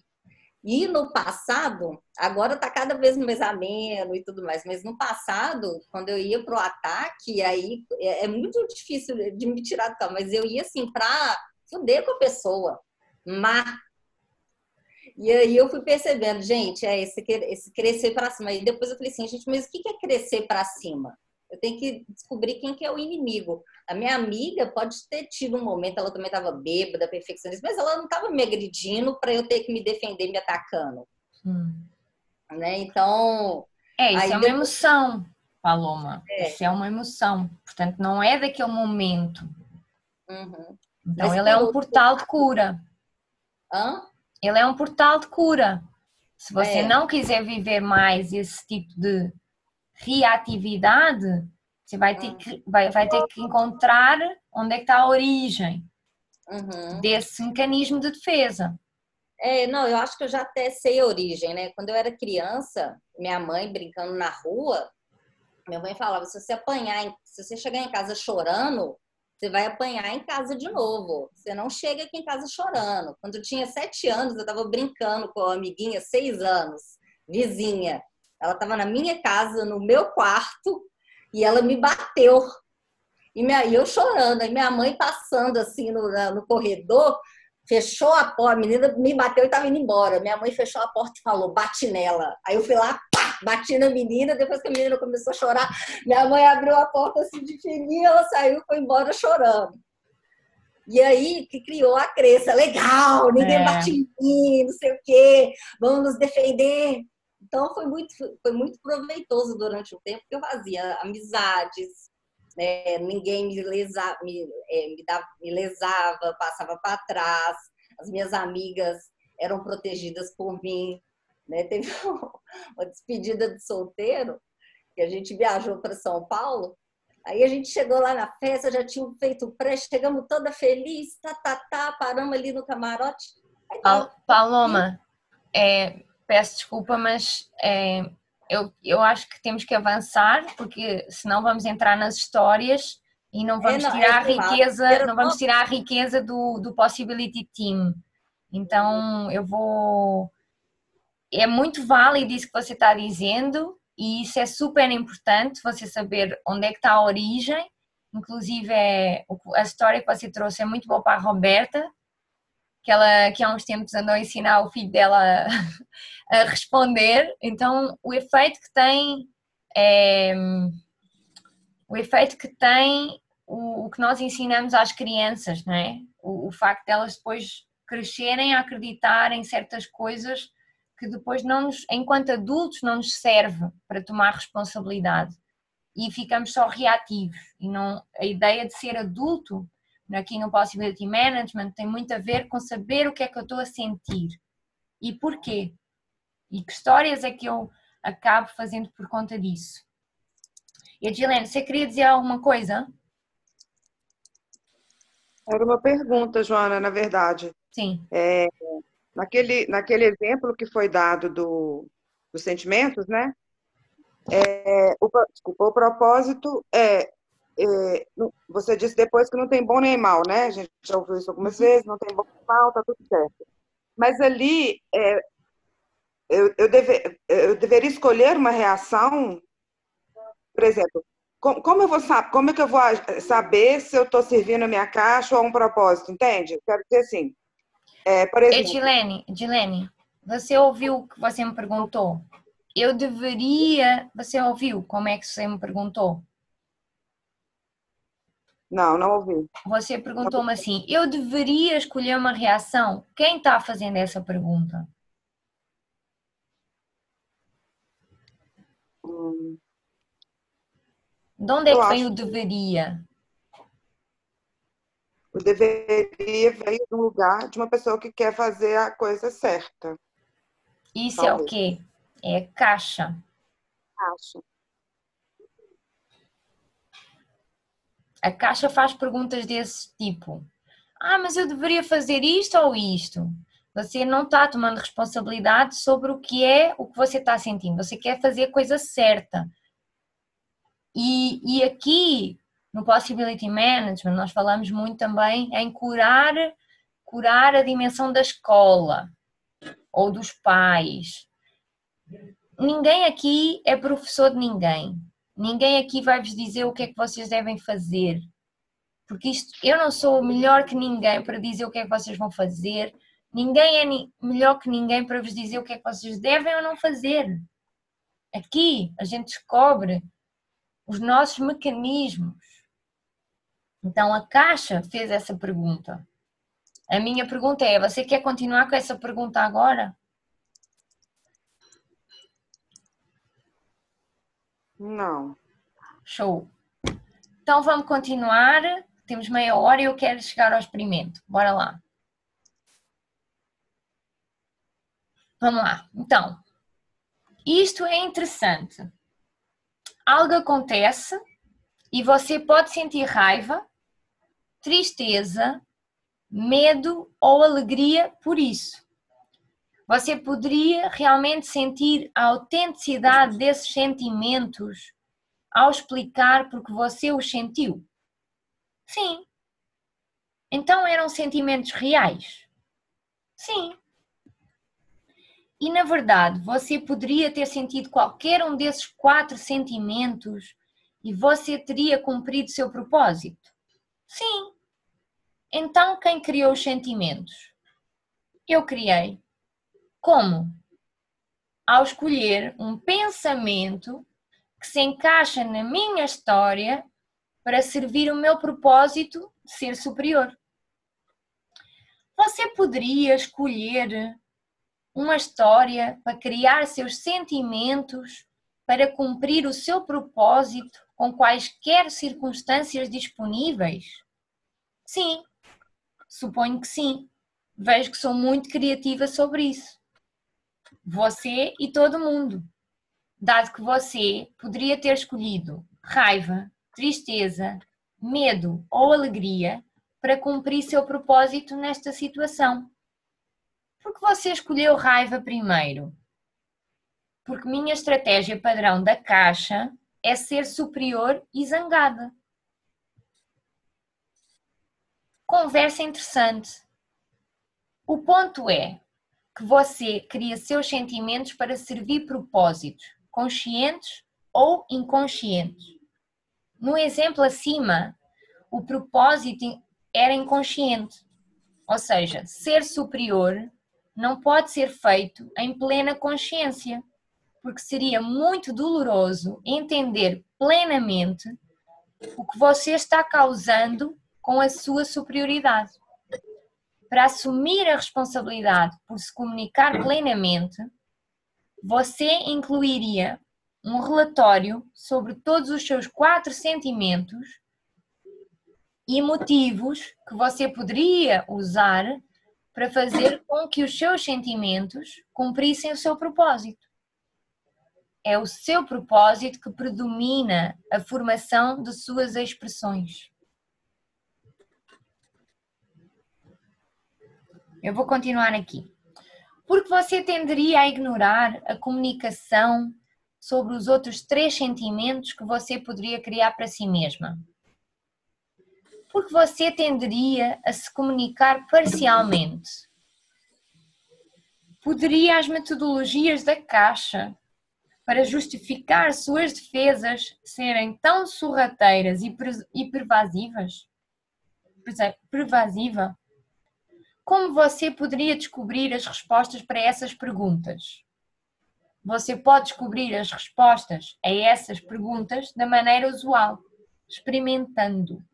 E no passado, agora está cada vez mais ameno e tudo mais, mas no passado, quando eu ia para o ataque, aí é, é, muito difícil de me tirar do tal, mas eu ia assim para fuder com a pessoa, má. E aí eu fui percebendo, gente, é esse, esse crescer para cima. E depois eu falei assim, gente, mas o que é crescer para cima? Eu tenho que descobrir quem que é o inimigo. A minha amiga pode ter tido um momento, ela também estava bêbada, perfeccionista, mas ela não estava me agredindo para eu ter que me defender me atacando. Hum. Né? Então. É, isso é uma depois... emoção, Paloma. É. Isso é uma emoção. Portanto, não é daquele momento. Uhum. Então, mas ele é um portal de cura. Hã? Ele é um portal de cura. Se você é. não quiser viver mais esse tipo de reatividade, você vai ter que, vai, vai ter que encontrar onde é que está a origem uhum. desse mecanismo de defesa. É, não, eu acho que eu já até sei a origem, né? Quando eu era criança, minha mãe brincando na rua, Minha mãe falava: se você apanhar, se você chegar em casa chorando, você vai apanhar em casa de novo. Você não chega aqui em casa chorando. Quando eu tinha sete anos, eu estava brincando com a amiguinha, seis anos, vizinha. Ela estava na minha casa, no meu quarto, e ela me bateu. E, minha, e eu chorando, aí minha mãe passando assim no, no corredor, fechou a porta, a menina me bateu e estava indo embora. Minha mãe fechou a porta e falou, bate nela. Aí eu fui lá, pá, bati na menina, depois que a menina começou a chorar, minha mãe abriu a porta assim de fininho, ela saiu e foi embora chorando. E aí que criou a crença, legal, ninguém é. bate em mim, não sei o quê, vamos nos defender. Então foi muito, foi muito proveitoso durante o tempo que eu fazia amizades, né? ninguém me, lesa, me, é, me, dava, me lesava, passava para trás, as minhas amigas eram protegidas por mim. Né? Teve uma despedida de solteiro, que a gente viajou para São Paulo, aí a gente chegou lá na festa, já tinha feito o pré, chegamos toda feliz, tá, tá, tá, paramos ali no camarote. Aí, Paloma, é, peço desculpa, mas é, eu, eu acho que temos que avançar, porque senão vamos entrar nas histórias e não vamos é, não, tirar é a riqueza, não vamos tirar a riqueza do, do Possibility Team. Então eu vou. É muito válido isso que você está dizendo, e isso é super importante, você saber onde é que está a origem. Inclusive, é, a história que você trouxe é muito boa para a Roberta, que ela que há uns tempos andou a ensinar o filho dela a responder. Então, o efeito que tem é, o efeito que tem o, o, que nós ensinamos às crianças, não é? O, o facto de elas depois crescerem a acreditar em certas coisas que depois não nos, enquanto adultos não nos serve para tomar responsabilidade e ficamos só reativos e não a ideia de ser adulto aqui no Possibility Management tem muito a ver com saber o que é que eu estou a sentir e porquê. E que histórias é que eu acabo fazendo por conta disso. E a Gilene, você queria dizer alguma coisa? Era uma pergunta, Joana, na verdade. Sim. É, naquele, naquele exemplo que foi dado do, dos sentimentos, né? É, o, desculpa, o propósito é é, você disse depois que não tem bom nem mal, né? A gente já ouviu isso algumas uhum. vezes, não tem bom nem mal, tá tudo certo. Mas ali, é, eu, eu, deve, eu deveria escolher uma reação, por exemplo, como, como, eu vou como é que eu vou saber se eu estou servindo a minha caixa ou a um propósito, entende? Quero dizer assim, é, por exemplo... Edilene, Edilene, você ouviu o que você me perguntou? Eu deveria... Você ouviu como é que você me perguntou? Não, não ouvi. Você perguntou-me assim: eu deveria escolher uma reação? Quem está fazendo essa pergunta? Hum. De onde é que vem o deveria? O deveria veio de um lugar de uma pessoa que quer fazer a coisa certa. Isso Talvez. é o quê? É caixa. Caixa. A caixa faz perguntas desse tipo. Ah, mas eu deveria fazer isto ou isto? Você não está tomando responsabilidade sobre o que é o que você está sentindo. Você quer fazer a coisa certa. E, e aqui, no Possibility Management, nós falamos muito também em curar, curar a dimensão da escola ou dos pais. Ninguém aqui é professor de ninguém. Ninguém aqui vai vos dizer o que é que vocês devem fazer. Porque isto, eu não sou melhor que ninguém para dizer o que é que vocês vão fazer. Ninguém é ni melhor que ninguém para vos dizer o que é que vocês devem ou não fazer. Aqui a gente descobre os nossos mecanismos. Então a Caixa fez essa pergunta. A minha pergunta é: você quer continuar com essa pergunta agora? Não. Show. Então vamos continuar. Temos meia hora e eu quero chegar ao experimento. Bora lá. Vamos lá. Então, isto é interessante. Algo acontece e você pode sentir raiva, tristeza, medo ou alegria por isso você poderia realmente sentir a autenticidade desses sentimentos ao explicar porque você os sentiu? Sim. Então eram sentimentos reais? Sim. E na verdade, você poderia ter sentido qualquer um desses quatro sentimentos e você teria cumprido seu propósito? Sim. Então quem criou os sentimentos? Eu criei. Como? Ao escolher um pensamento que se encaixa na minha história para servir o meu propósito de ser superior. Você poderia escolher uma história para criar seus sentimentos para cumprir o seu propósito com quaisquer circunstâncias disponíveis? Sim, suponho que sim. Vejo que sou muito criativa sobre isso. Você e todo mundo. Dado que você poderia ter escolhido raiva, tristeza, medo ou alegria para cumprir seu propósito nesta situação. Por que você escolheu raiva primeiro? Porque minha estratégia padrão da caixa é ser superior e zangada. Conversa interessante. O ponto é que você cria seus sentimentos para servir propósitos, conscientes ou inconscientes. No exemplo acima, o propósito era inconsciente, ou seja, ser superior não pode ser feito em plena consciência, porque seria muito doloroso entender plenamente o que você está causando com a sua superioridade. Para assumir a responsabilidade por se comunicar plenamente, você incluiria um relatório sobre todos os seus quatro sentimentos e motivos que você poderia usar para fazer com que os seus sentimentos cumprissem o seu propósito. É o seu propósito que predomina a formação de suas expressões. Eu vou continuar aqui. Porque você tenderia a ignorar a comunicação sobre os outros três sentimentos que você poderia criar para si mesma porque você tenderia a se comunicar parcialmente. Poderia as metodologias da caixa para justificar suas defesas serem tão sorrateiras e pervasivas? Pervasiva? Como você poderia descobrir as respostas para essas perguntas? Você pode descobrir as respostas a essas perguntas da maneira usual, experimentando.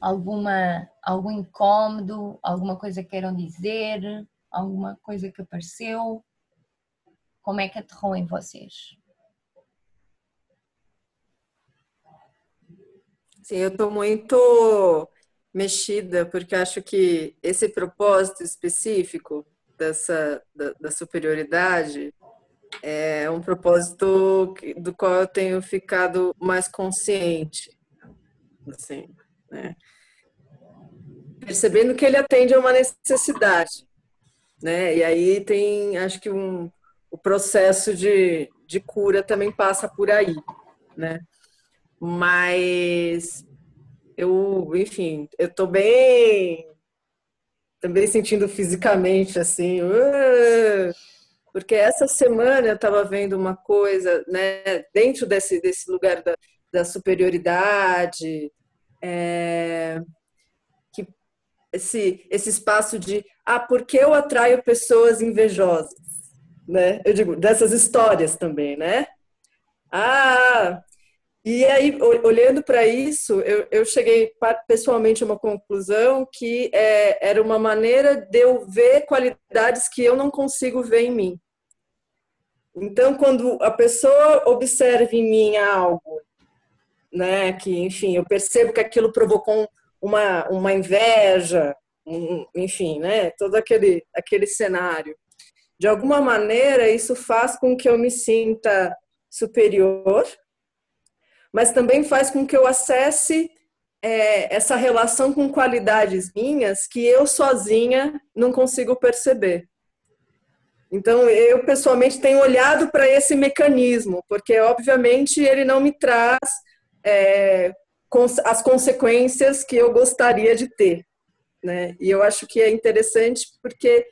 Alguma, algum incômodo, alguma coisa que queiram dizer, alguma coisa que apareceu? Como é que aterrou em vocês? Sim, eu estou muito mexida porque acho que esse propósito específico dessa da, da superioridade é um propósito do qual eu tenho ficado mais consciente, assim, né? percebendo que ele atende a uma necessidade, né? E aí tem, acho que um, o processo de, de cura também passa por aí, né? Mas eu, enfim, eu tô bem, também sentindo fisicamente assim, uh, porque essa semana eu estava vendo uma coisa, né, dentro desse, desse lugar da, da superioridade, é, que esse, esse espaço de ah, por que eu atraio pessoas invejosas? Né? Eu digo, dessas histórias também, né? Ah, e aí, olhando para isso, eu, eu, cheguei pessoalmente a uma conclusão que é, era uma maneira de eu ver qualidades que eu não consigo ver em mim. Então, quando a pessoa observa em mim algo né? Que, enfim, eu percebo que aquilo provocou uma, uma inveja, um, enfim, né? Todo aquele, aquele cenário. De alguma maneira, isso faz com que eu me sinta superior, mas também faz com que eu acesse é, essa relação com qualidades minhas que eu sozinha não consigo perceber. Então, eu pessoalmente tenho olhado para esse mecanismo, porque obviamente ele não me traz é, as consequências que eu gostaria de ter. Né? E eu acho que é interessante porque,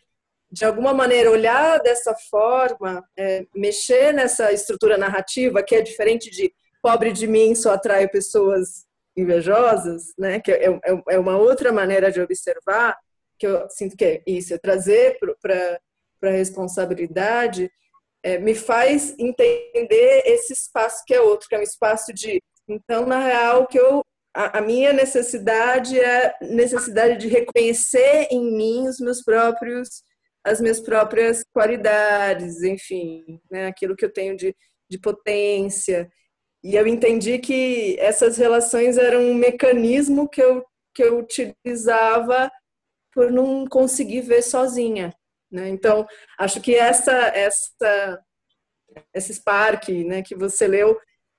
de alguma maneira, olhar dessa forma, é, mexer nessa estrutura narrativa, que é diferente de pobre de mim só atrai pessoas invejosas, né? que é, é, é uma outra maneira de observar, que eu sinto que é isso, é trazer para a responsabilidade, é, me faz entender esse espaço que é outro, que é um espaço de. Então, na real, que eu a, a minha necessidade é necessidade de reconhecer em mim os meus próprios as minhas próprias qualidades, enfim, né, aquilo que eu tenho de, de potência. E eu entendi que essas relações eram um mecanismo que eu, que eu utilizava por não conseguir ver sozinha. Né? Então, acho que essa, essa, esse Spark né, que você leu,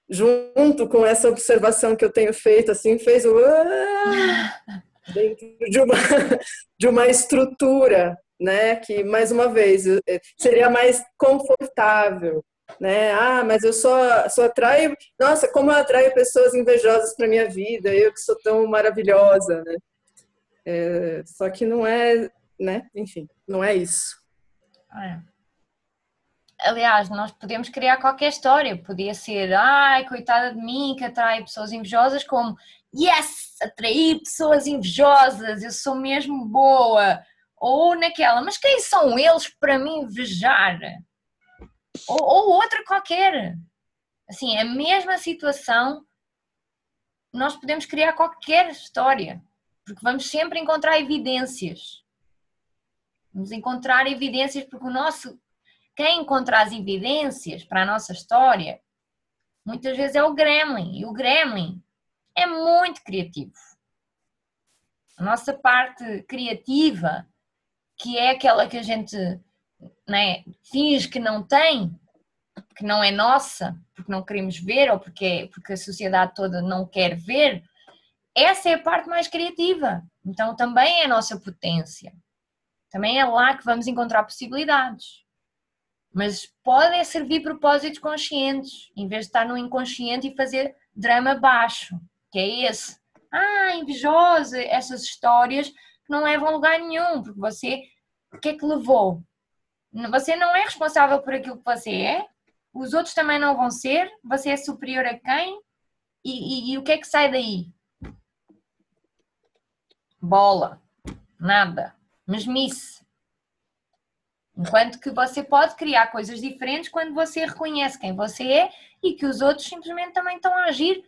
junto com essa observação que eu tenho feito, assim, fez o dentro de uma, de uma estrutura, né, que, mais uma vez, seria mais confortável, né? Ah, mas eu só, só atraio, nossa, como eu atraio pessoas invejosas para minha vida, eu que sou tão maravilhosa, né? É, só que não é, né? Enfim, não é isso. É. Aliás, nós podemos criar qualquer história. Podia ser, ai, coitada de mim, que atrai pessoas invejosas, como, yes, atrair pessoas invejosas, eu sou mesmo boa. Ou naquela, mas quem são eles para me invejar? Ou, ou outra qualquer. Assim, a mesma situação, nós podemos criar qualquer história, porque vamos sempre encontrar evidências. Vamos encontrar evidências porque o nosso quem encontra as evidências para a nossa história, muitas vezes é o Gremlin. E o Gremlin é muito criativo. A nossa parte criativa, que é aquela que a gente né, finge que não tem, que não é nossa, porque não queremos ver ou porque, porque a sociedade toda não quer ver, essa é a parte mais criativa. Então também é a nossa potência. Também é lá que vamos encontrar possibilidades. Mas podem servir propósitos conscientes, em vez de estar no inconsciente e fazer drama baixo, que é esse. Ah, invejosa, essas histórias que não levam a lugar nenhum, porque você, o que é que levou? Você não é responsável por aquilo que você é, os outros também não vão ser, você é superior a quem? E, e, e o que é que sai daí? Bola, nada, mesmice. Enquanto que você pode criar coisas diferentes quando você reconhece quem você é e que os outros simplesmente também estão a agir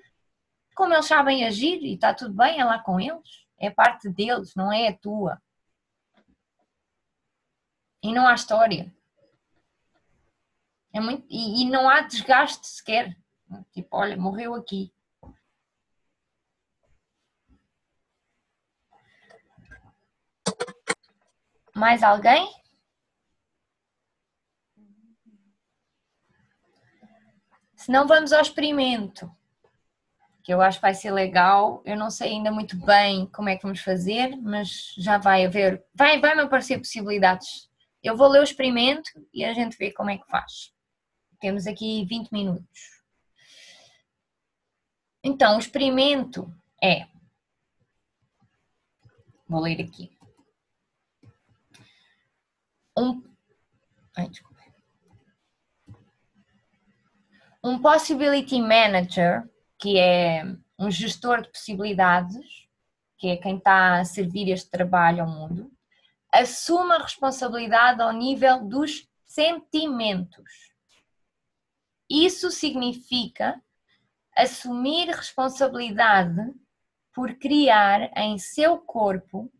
como eles sabem agir e está tudo bem, é lá com eles. É parte deles, não é a tua. E não há história. É muito, e, e não há desgaste sequer. Tipo, olha, morreu aqui. Mais alguém? Se não, vamos ao experimento, que eu acho que vai ser legal. Eu não sei ainda muito bem como é que vamos fazer, mas já vai haver, vai, vai me aparecer possibilidades. Eu vou ler o experimento e a gente vê como é que faz. Temos aqui 20 minutos. Então, o experimento é. Vou ler aqui. Um. Ai, desculpa. Um Possibility Manager, que é um gestor de possibilidades, que é quem está a servir este trabalho ao mundo, assume a responsabilidade ao nível dos sentimentos. Isso significa assumir responsabilidade por criar em seu corpo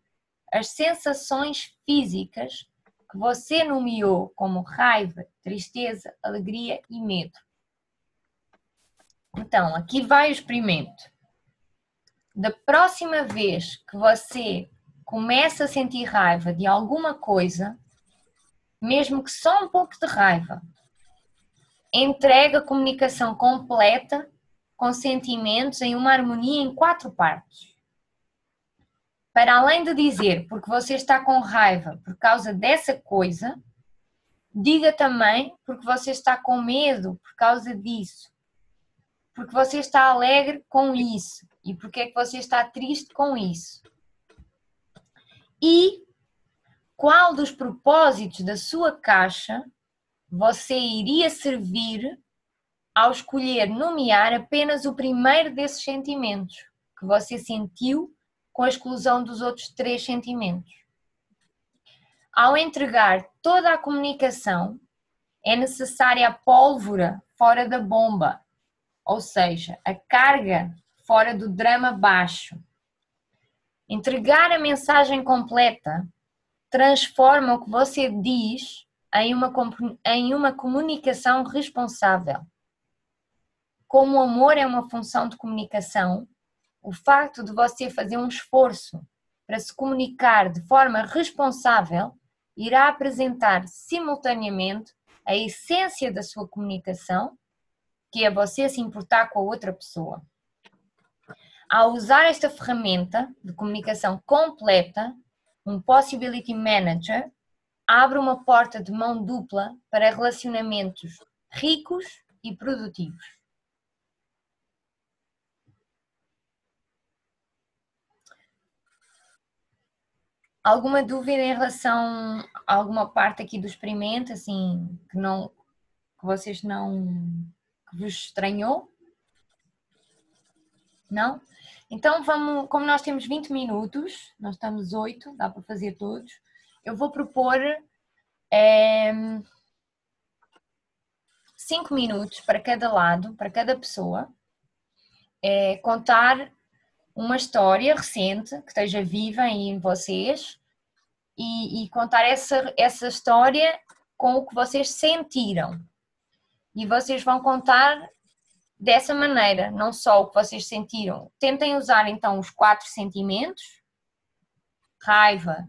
as sensações físicas que você nomeou como raiva, tristeza, alegria e medo. Então, aqui vai o experimento. Da próxima vez que você começa a sentir raiva de alguma coisa, mesmo que só um pouco de raiva, entrega a comunicação completa com sentimentos em uma harmonia em quatro partes. para além de dizer porque você está com raiva por causa dessa coisa, diga também porque você está com medo por causa disso. Porque você está alegre com isso e porque é que você está triste com isso. E qual dos propósitos da sua caixa você iria servir ao escolher nomear apenas o primeiro desses sentimentos que você sentiu com a exclusão dos outros três sentimentos. Ao entregar toda a comunicação, é necessária a pólvora fora da bomba, ou seja, a carga fora do drama baixo. Entregar a mensagem completa transforma o que você diz em uma, em uma comunicação responsável. Como o amor é uma função de comunicação, o facto de você fazer um esforço para se comunicar de forma responsável irá apresentar simultaneamente a essência da sua comunicação, que é você se importar com a outra pessoa. Ao usar esta ferramenta de comunicação completa, um Possibility Manager abre uma porta de mão dupla para relacionamentos ricos e produtivos. Alguma dúvida em relação a alguma parte aqui do experimento, assim, que não que vocês não vos estranhou? Não? Então vamos, como nós temos 20 minutos, nós estamos 8, dá para fazer todos, eu vou propor é, ehm, 5 minutos para cada lado, para cada pessoa, é, contar uma história recente que esteja viva em vocês e, e, contar essa, essa história com o que vocês sentiram. E vocês vão contar dessa maneira, não só o que vocês sentiram. Tentem usar então os quatro sentimentos: raiva,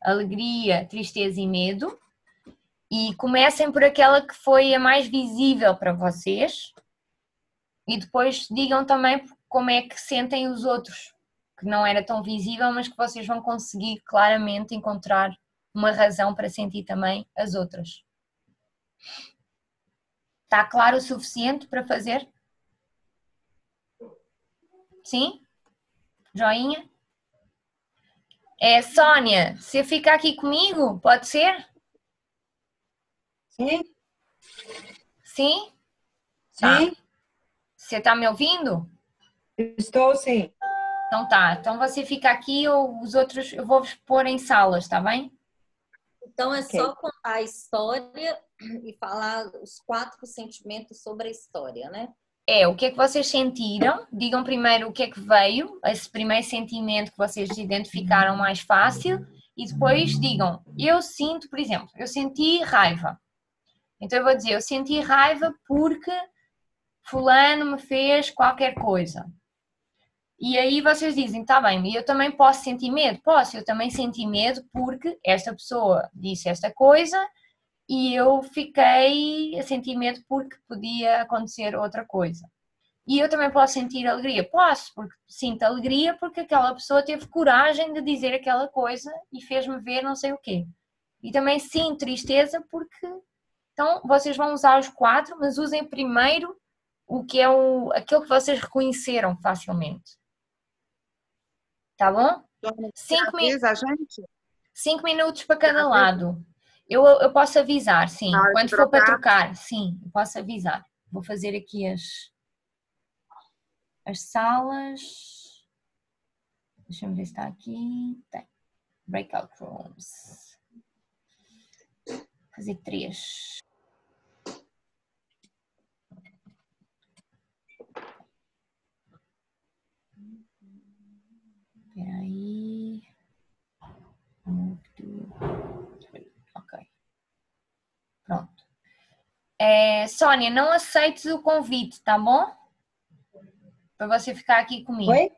alegria, tristeza e medo. E comecem por aquela que foi a mais visível para vocês. E depois digam também como é que sentem os outros, que não era tão visível, mas que vocês vão conseguir claramente encontrar uma razão para sentir também as outras. Está claro o suficiente para fazer? Sim? Joinha? É, Sônia, você fica aqui comigo? Pode ser? Sim. Sim? Sim. Tá. Você está me ouvindo? Estou sim. Então tá, então você fica aqui ou os outros eu vou pôr em salas, tá bem? Então é okay. só contar a história e falar os quatro sentimentos sobre a história, né? É, o que é que vocês sentiram? Digam primeiro o que é que veio, esse primeiro sentimento que vocês identificaram mais fácil, e depois digam, eu sinto, por exemplo, eu senti raiva. Então eu vou dizer, eu senti raiva porque fulano me fez qualquer coisa. E aí vocês dizem, tá bem, eu também posso sentir medo? Posso, eu também senti medo porque esta pessoa disse esta coisa e eu fiquei a sentir medo porque podia acontecer outra coisa. E eu também posso sentir alegria? Posso, porque sinto alegria porque aquela pessoa teve coragem de dizer aquela coisa e fez-me ver não sei o quê. E também sinto tristeza porque. Então, vocês vão usar os quatro, mas usem primeiro o que é o, aquilo que vocês reconheceram facilmente. Tá bom? Cinco, min Cinco minutos para cada lado. Eu, eu posso avisar, sim. Quando for para trocar, sim, eu posso avisar. Vou fazer aqui as, as salas. Deixa-me ver se está aqui. Tem. Breakout rooms. Vou fazer três. Espera aí. Ok. Pronto. É, Sônia, não aceites o convite, tá bom? Para você ficar aqui comigo. Oi?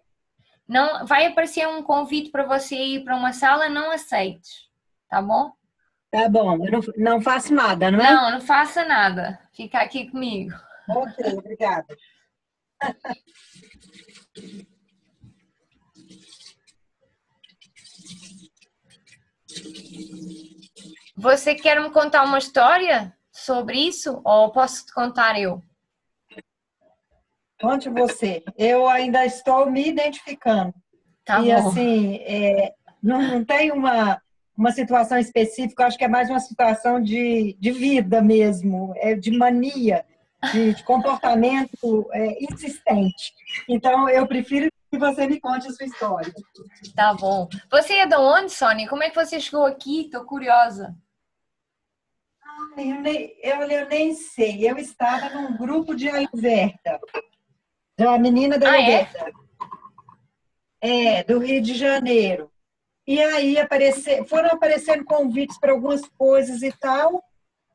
Não, vai aparecer um convite para você ir para uma sala, não aceites, tá bom? Tá bom, eu não, não faço nada, não é? Não, não faça nada. Fica aqui comigo. Ok, obrigada. Você quer me contar uma história sobre isso ou posso te contar eu? Conte você. Eu ainda estou me identificando. Tá e bom. assim, é, não, não tem uma, uma situação específica, acho que é mais uma situação de, de vida mesmo, é de mania, de, de comportamento é, insistente. Então, eu prefiro que você me conte a sua história. Tá bom. Você é de onde, Sônia? Como é que você chegou aqui? Tô curiosa. Eu nem, eu, eu nem sei, eu estava num grupo de Ayurveda, da menina da Ah, é? Ayurveda. É, do Rio de Janeiro. E aí aparecer, foram aparecendo convites para algumas coisas e tal.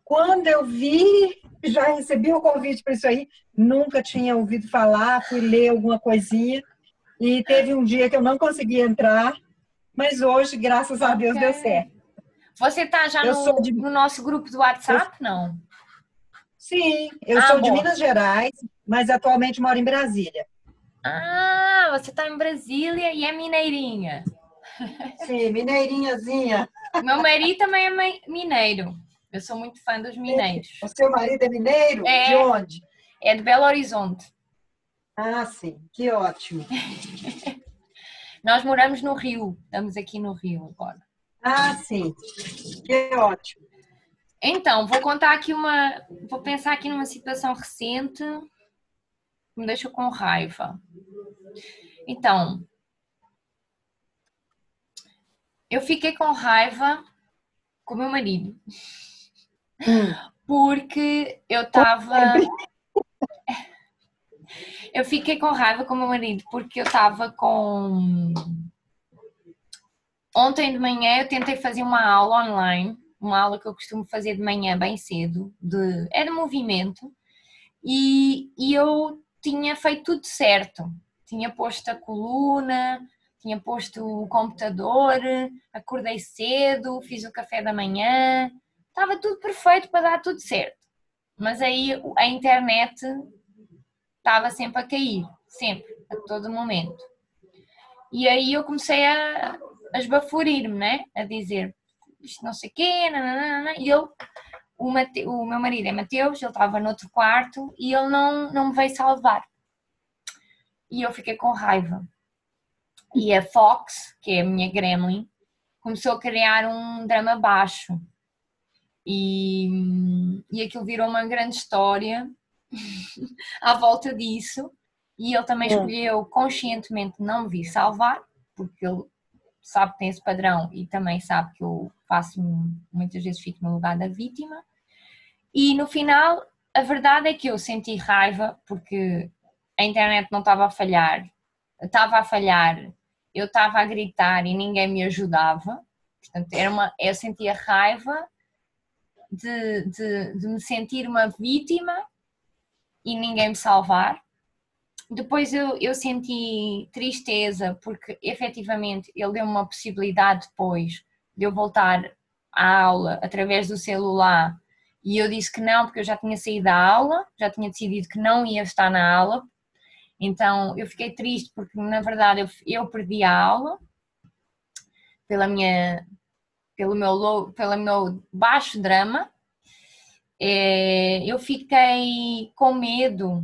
Quando eu vi, já recebi o convite para isso aí, nunca tinha ouvido falar, fui ler alguma coisinha. E teve um dia que eu não consegui entrar, mas hoje, graças a Deus, deu Ok. certo. Você tá já Eu no, de- no nosso grupo do WhatsApp? Não. Sim, eu Ah, sou de bom. Minas Gerais, mas atualmente moro em Brasília. Ah, você tá em Brasília e é mineirinha. Sim, mineirinhazinha. Meu marido também é mineiro. Eu sou muito fã dos mineiros. O seu marido é mineiro? É. De onde? É de Belo Horizonte. Ah, sim, que ótimo. Nós moramos no Rio. Estamos aqui no Rio agora. Ah, sim, que ótimo. Então, vou contar aqui uma. Vou pensar aqui numa situação recente que me deixou com raiva. Então, eu fiquei com raiva com o meu marido Hum, porque eu estava. Eu fiquei com raiva com o meu marido porque eu estava com. Ontem de manhã eu tentei fazer uma aula online, uma aula que eu costumo fazer de manhã bem cedo, de, é de movimento, e, e eu tinha feito tudo certo. Tinha posto a coluna, tinha posto o computador, acordei cedo, fiz o café da manhã, estava tudo perfeito para dar tudo certo. Mas aí a internet estava sempre a cair, sempre, a todo momento. E aí eu comecei a, a esbaforir-me, né? A dizer isto não sei o quê, nananana, e eu, o, Mate, o meu marido é Mateus, ele estava no outro quarto e ele não, não me veio salvar. E eu fiquei com raiva. E a Fox, que é a minha gremlin, começou a criar um drama baixo. E, e aquilo virou uma grande história à volta disso. E ele também Hum. escolheu conscientemente não me vir salvar, porque ele sabe que tem esse padrão e também sabe que eu faço muitas vezes fico no lugar da vítima. E no final, a verdade é que eu senti raiva porque a internet não estava a falhar, estava a falhar, eu estava a gritar e ninguém me ajudava. Portanto, era uma, eu sentia raiva de, de, de me sentir uma vítima e ninguém me salvar. Depois eu, eu senti tristeza porque efetivamente ele deu-me uma possibilidade depois de eu voltar à aula através do celular e eu disse que não porque eu já tinha saído da aula, já tinha decidido que não ia estar na aula. Então eu fiquei triste porque na verdade eu, eu perdi a aula pela minha pelo meu pelo meu baixo drama. É, eu fiquei com medo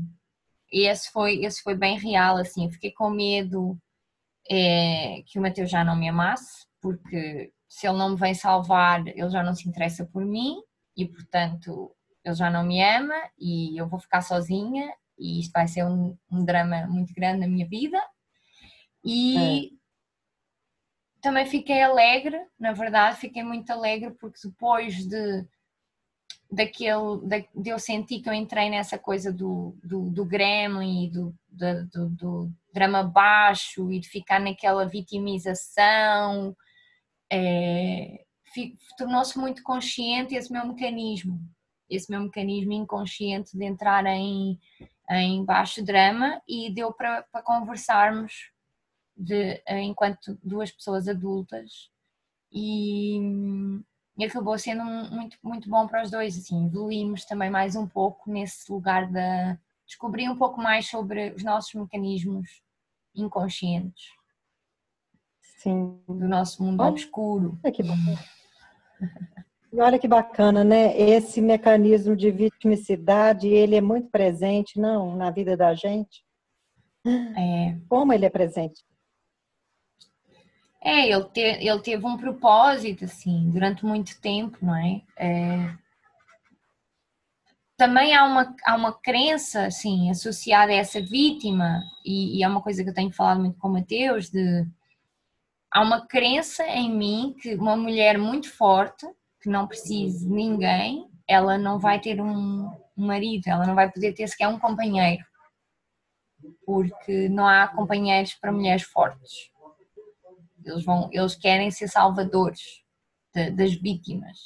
e esse foi, esse foi bem real, assim, eu fiquei com medo é, que o Mateus já não me amasse, porque se ele não me vem salvar, ele já não se interessa por mim e, portanto, ele já não me ama e eu vou ficar sozinha e isto vai ser um, um drama muito grande na minha vida. E também fiquei alegre, na verdade, fiquei muito alegre porque depois de daquele, de, de eu sentir que eu entrei nessa coisa do, do, do gremlin e do, do, do, do drama baixo e de ficar naquela vitimização, é, tornou-se muito consciente esse meu mecanismo, esse meu mecanismo inconsciente de entrar em, em baixo drama e deu para, para conversarmos de, enquanto duas pessoas adultas e e acabou sendo muito, muito bom para os dois, assim, evoluímos também mais um pouco nesse lugar de descobrir um pouco mais sobre os nossos mecanismos inconscientes. Sim. do nosso mundo Olha. obscuro. Olha que bacana. E olha que bacana, né? Esse mecanismo de vitimicidade, ele é muito presente, não, na vida da gente. É, Como ele é presente? É, ele, te, ele teve um propósito, assim, durante muito tempo, não é? É, Também há uma, há uma crença, assim, associada a essa vítima, e, e é uma coisa que eu tenho falado muito com o Mateus, de... Há uma crença em mim que uma mulher muito forte, que não precisa de ninguém, ela não vai ter um marido, ela não vai poder ter sequer um companheiro. Porque não há companheiros para mulheres fortes. Eles, vão, eles querem ser salvadores de- das vítimas.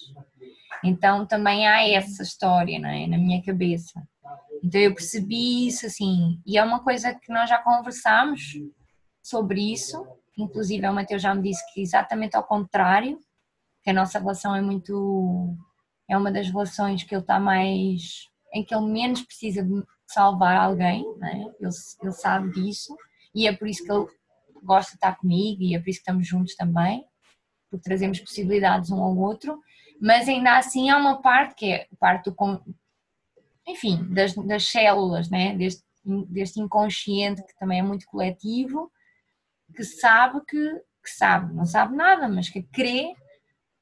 Então também há essa história não é? na minha cabeça. Então eu percebi isso assim, e é uma coisa que nós já conversámos sobre isso, inclusive o Mateus já me disse que exatamente ao contrário, que a nossa relação é muito. é uma das relações que ele está mais. em que ele menos precisa de salvar alguém, é? ele, ele sabe disso, e é por isso que ele gosta de estar comigo e é por isso que estamos juntos também, porque trazemos possibilidades um ao outro, mas ainda assim há uma parte que é parte do. enfim, das, das células, né? deste, deste inconsciente que também é muito coletivo, que sabe que, que sabe, não sabe nada, mas que crê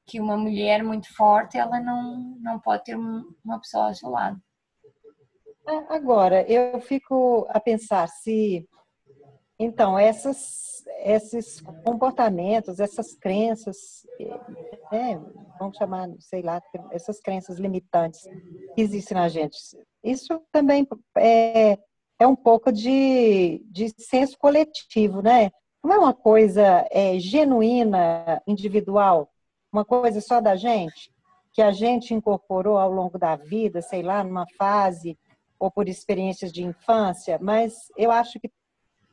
que uma mulher muito forte ela não, não pode ter um- uma pessoa ao seu lado. Ah, Agora, eu fico a pensar se, então, essas, esses comportamentos, essas crenças, né, vamos chamar, sei lá, essas crenças limitantes que existem na gente, isso também é, é um pouco de, de senso coletivo, né? Não é uma coisa é, genuína, individual, uma coisa só da gente, que a gente incorporou ao longo da vida, sei lá, numa fase ou por experiências de infância, mas eu acho que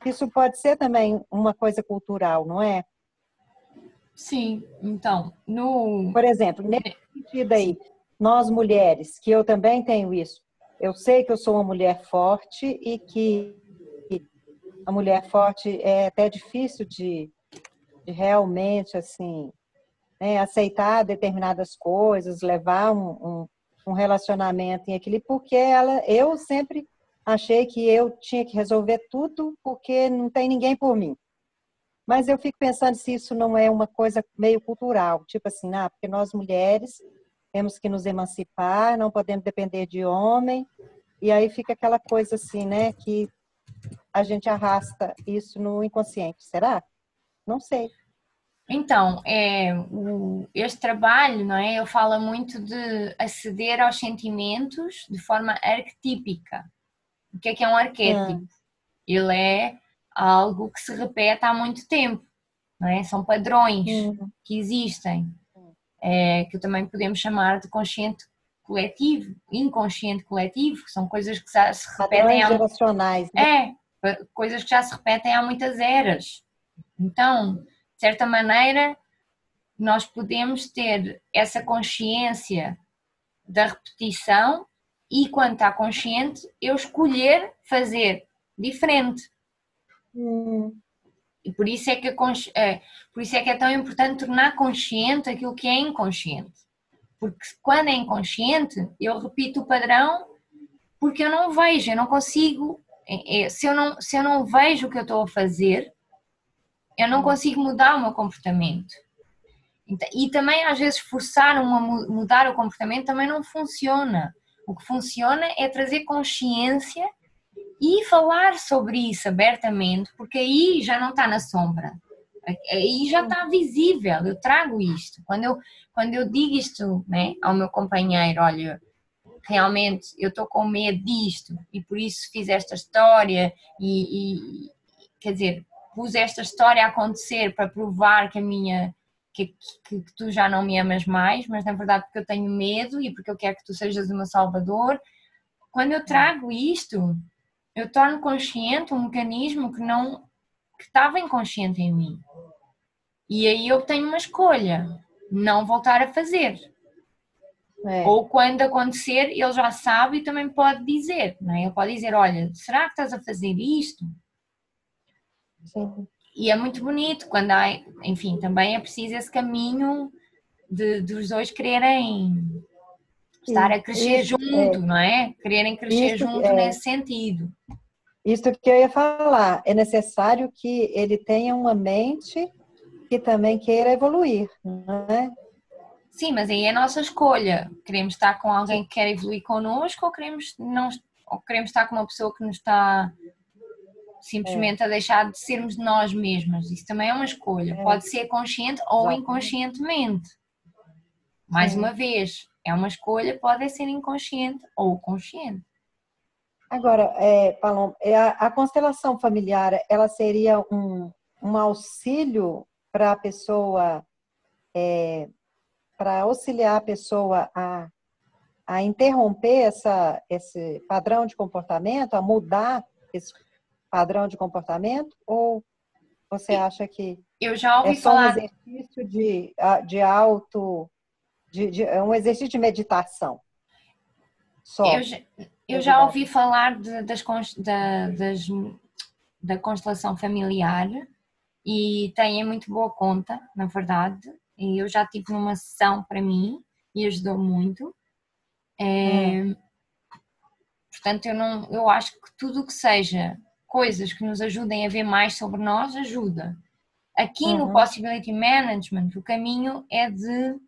isso pode ser também uma coisa cultural, não é? Sim, então, no. Por exemplo, nesse sentido aí, nós mulheres, que eu também tenho isso, eu sei que eu sou uma mulher forte e que a mulher forte é até difícil de, de realmente, assim, né, aceitar determinadas coisas, levar um, um, um relacionamento em equilíbrio, porque ela, eu sempre achei que eu tinha que resolver tudo porque não tem ninguém por mim. Mas eu fico pensando se isso não é uma coisa meio cultural, tipo assim, ah, porque nós mulheres temos que nos emancipar, não podemos depender de homem, e aí fica aquela coisa assim, né, que a gente arrasta isso no inconsciente. Será? Não sei. Então, é, o, este trabalho, não é? Ele fala muito de aceder aos sentimentos de forma arquetípica. O que é que é um arquétipo? Ele é algo que se repete há muito tempo, não é? São padrões Hum, que existem, é, que também podemos chamar de consciente coletivo, inconsciente coletivo, que são coisas que já se repetem Padrões há geracionais. Né? é, coisas que já se repetem há muitas eras. Então, de certa maneira, nós podemos ter essa consciência da repetição e, quando está consciente, eu escolher fazer diferente. Hum, E por isso é que, a é, por isso é, que é tão importante tornar consciente aquilo que é inconsciente. Porque quando é inconsciente, eu repito o padrão porque eu não vejo, eu não consigo. é, é, se, eu não, se eu não vejo o que eu estou a fazer, eu não consigo mudar o meu comportamento. Então, E também, às vezes, forçar-me a mu- mudar o comportamento também não funciona. O que funciona é trazer consciência e falar sobre isso abertamente, porque aí já não está na sombra, aí já está visível. Eu trago isto. Quando eu, quando eu digo isto né, ao meu companheiro, olha, realmente eu estou com medo disto e por isso fiz esta história e, e quer dizer, pus esta história a acontecer para provar que a minha que, que, que tu já não me amas mais, mas na verdade porque eu tenho medo e porque eu quero que tu sejas o meu salvador. Quando eu trago isto, eu torno consciente um mecanismo que não que estava inconsciente em mim. E aí eu tenho uma escolha, não voltar a fazer. é. Ou quando acontecer, ele já sabe e também pode dizer, não é? Ele pode dizer, olha, será que estás a fazer isto? Sim. E é muito bonito quando há, enfim, também é preciso esse caminho de, dos dois quererem estar a crescer Isso, junto, é. não é? Quererem crescer Isso, junto é. nesse sentido. Isso que eu ia falar, é necessário que ele tenha uma mente que também queira evoluir, não é? Sim, mas aí é a nossa escolha. Queremos estar com alguém que quer evoluir connosco ou queremos, não, ou queremos estar com uma pessoa que nos está simplesmente a deixar de sermos nós mesmas. Isso também é uma escolha. É. Pode ser consciente ou Exatamente. inconscientemente. Mais Sim. uma vez, é uma escolha, pode ser inconsciente ou consciente. Agora, é, Paloma, é a, a constelação familiar, ela seria um, um auxílio para a pessoa, para auxiliar a pessoa a, a interromper essa, esse padrão de comportamento, a mudar esse padrão de comportamento? Ou você acha que Eu já ouvi é só um falar. exercício de, de auto, de, de- é um exercício de meditação? Só. Eu já, eu já ouvi falar de- das, da, das- da constelação familiar e tem em muito boa conta, na verdade. E eu já tive numa sessão para mim e ajudou muito. É, Portanto, eu, não, eu acho que tudo o que seja coisas que nos ajudem a ver mais sobre nós ajuda. Aqui no Uhum. Possibility Management, o caminho é de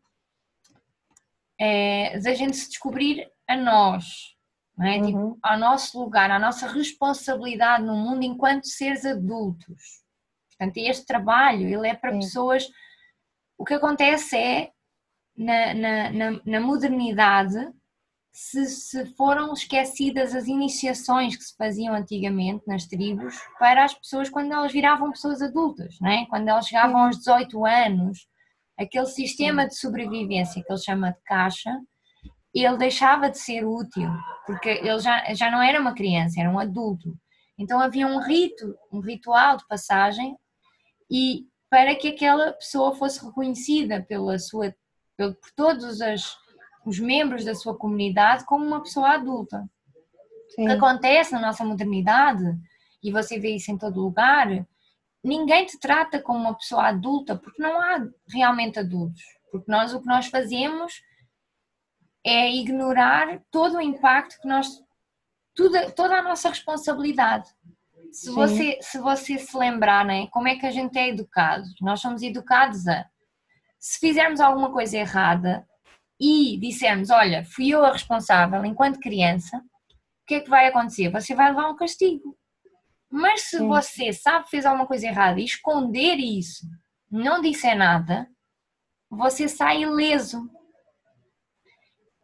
é, da gente se descobrir a nós, não é? Tipo, Uhum. ao nosso lugar, à nossa responsabilidade no mundo enquanto seres adultos. Portanto, este trabalho ele é para Sim. pessoas. O que acontece é na, na, na, na modernidade se, se foram esquecidas as iniciações que se faziam antigamente nas tribos para as pessoas quando elas viravam pessoas adultas, não é? Quando elas chegavam aos 18 anos, aquele sistema de sobrevivência que ele chama de caixa, ele deixava de ser útil, porque ele já, já não era uma criança, era um adulto. Então havia um rito, um ritual de passagem e para que aquela pessoa fosse reconhecida pela sua, pelo- por todos as- os membros da sua comunidade como uma pessoa adulta. O Sim. que acontece na nossa modernidade, e você vê isso em todo lugar, ninguém te trata como uma pessoa adulta, porque não há realmente adultos. Porque nós o que nós fazemos é ignorar todo o impacto que nós. Tudo, toda a nossa responsabilidade. Se Sim. você, se você se lembrar, né, como é que a gente é educado? Nós somos educados a. Se fizermos alguma coisa errada e dissermos, olha, fui eu a responsável enquanto criança, o que é que vai acontecer? Você vai levar um castigo. Mas se Sim. você sabe que fez alguma coisa errada e esconder isso, não disser nada, você sai ileso.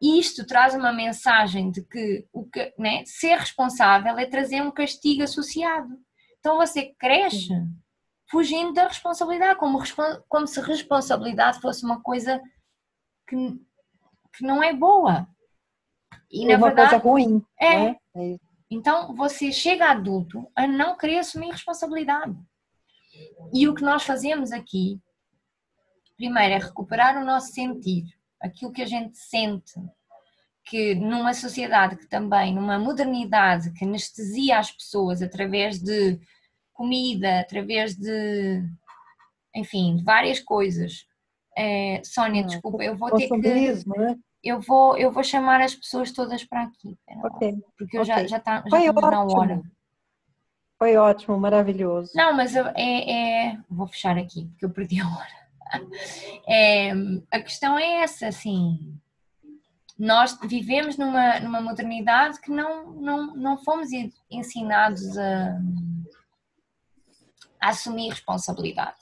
E isto traz uma mensagem de que, o que né, ser responsável é trazer um castigo associado. Então você cresce fugindo da responsabilidade, como, como se responsabilidade fosse uma coisa que, que não é boa. E na uma verdade, coisa ruim. é. né? É então você chega adulto a não querer assumir responsabilidade. E o que nós fazemos aqui, primeiro, é recuperar o nosso sentir, aquilo que a gente sente, que numa sociedade que também, numa modernidade que anestesia as pessoas através de comida, através de, enfim, de várias coisas. É, Sónia, Ah, desculpa, eu vou ter que, né? eu vou, eu vou chamar as pessoas todas para aqui, Ok. porque eu já, ok. já, tá, já Foi estamos na hora. Foi ótimo, maravilhoso. Não, mas eu- é, é- Vou fechar aqui, porque eu perdi a hora. É, a questão é essa, assim. Nós vivemos numa, numa modernidade que não, não, não fomos en- ensinados a, a assumir responsabilidade.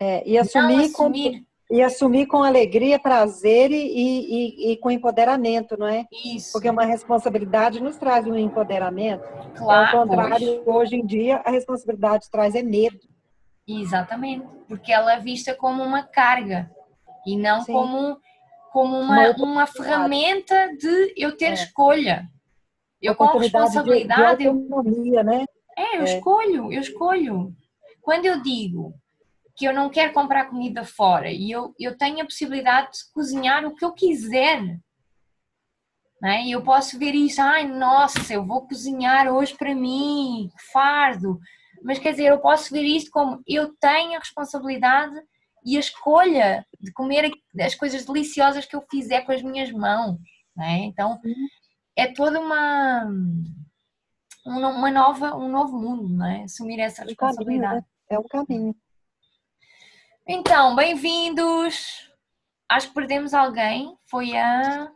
É, e Não assumir, com, assumir e assumir com alegria, prazer e, e, e com empoderamento, não é? isso. Porque uma responsabilidade nos traz um empoderamento. Ao claro, contrário, hoje em dia, a responsabilidade traz é medo. Exatamente, porque ela é vista como uma carga e não Sim. como, como uma, Uma uma ferramenta de eu ter É. escolha. Eu com Oportunidade de- responsabilidade, de, eu, né? é, eu É. escolho, eu escolho. Quando eu digo que eu não quero comprar comida fora e eu, eu tenho a possibilidade de cozinhar o que eu quiser, né? e eu posso ver isso, ai nossa, eu vou cozinhar hoje para mim, que fardo, mas quer dizer, eu posso ver isto como eu tenho a responsabilidade e a escolha de comer as coisas deliciosas que eu fizer com as minhas mãos, né? Então é toda uma uma nova um novo mundo, né? Assumir essa responsabilidade. É um caminho. Então, bem-vindos. Acho que perdemos alguém. Foi a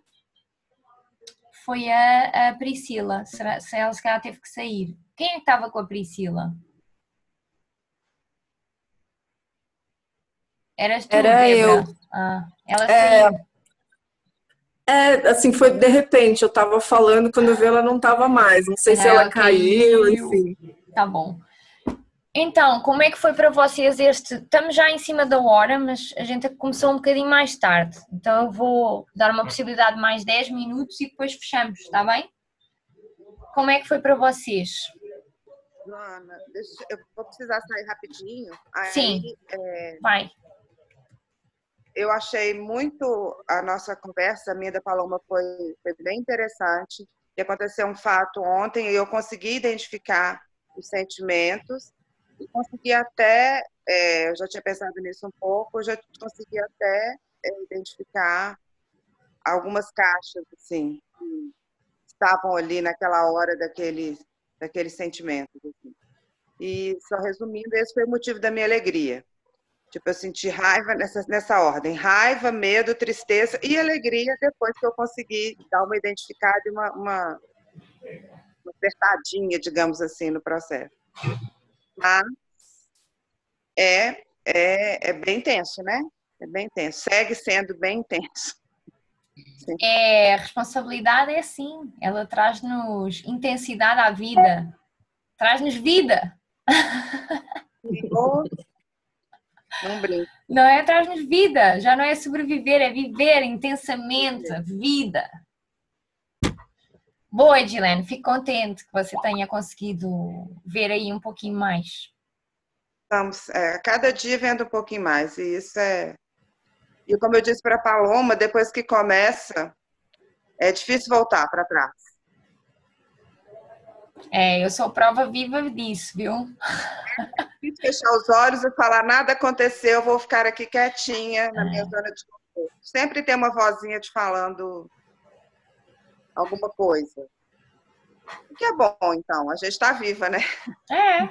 foi a, a Priscila. Será, se ela se calhar teve que sair. Quem é que estava com a Priscila? Eras tu, Era Débora? eu. Ah, ela É. saiu. É, assim, foi de repente, eu tava falando, quando eu vi ela não tava mais. Não sei se É, ela ela caiu, caiu. enfim. Tá bom. Então, como é que foi para vocês este? Estamos já em cima da hora, mas a gente começou um bocadinho mais tarde. Então eu vou dar uma possibilidade de mais 10 minutos e depois fechamos, está bem? Como é que foi para vocês? Joana, eu vou precisar sair rapidinho. Aí, Sim. é, Vai. eu achei muito a nossa conversa, a minha da Paloma foi, foi bem interessante. E aconteceu um fato ontem e eu consegui identificar os sentimentos e consegui até, é, eu já tinha pensado nisso um pouco, eu já consegui até é, identificar algumas caixas assim que estavam ali naquela hora daqueles daqueles sentimentos. assim. E só resumindo, esse foi o motivo da minha alegria. Tipo, eu senti raiva nessa, nessa ordem. Raiva, medo, tristeza e alegria depois que eu consegui dar uma identificada e uma, uma, uma apertadinha, digamos assim, no processo. Mas é, é, é bem tenso, né? É bem tenso. Segue sendo bem tenso. É, a responsabilidade é assim, ela traz-nos intensidade à vida, traz-nos vida, Não brinco. não é? Traz-nos vida, já não é sobreviver, é viver intensamente vida. Boa, Edilene, fico contente que você tenha conseguido ver aí um pouquinho mais. Estamos, é, cada dia vendo um pouquinho mais. E isso é. E como eu disse para a Paloma, depois que começa, é difícil voltar para trás. É, eu sou prova viva disso, viu? Se fechar os olhos e falar nada aconteceu, eu vou ficar aqui quietinha na minha zona de conforto. Sempre tem uma vozinha te falando alguma coisa. O que é bom, então. A gente está viva, né? É,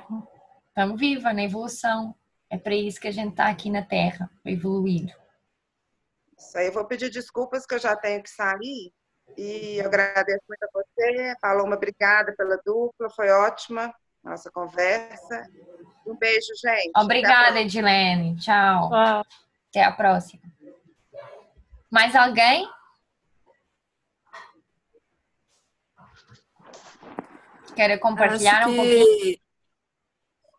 estamos viva na evolução. É para isso que a gente está aqui na Terra, evoluir. Isso aí eu vou pedir desculpas que eu já tenho que sair. E eu agradeço muito a você. Paloma, obrigada pela dupla. Foi ótima nossa conversa. Um beijo, gente. Obrigada. Edilene. Tchau. Uau. Até a próxima. Mais alguém? Quer compartilhar Acho um pouquinho? que,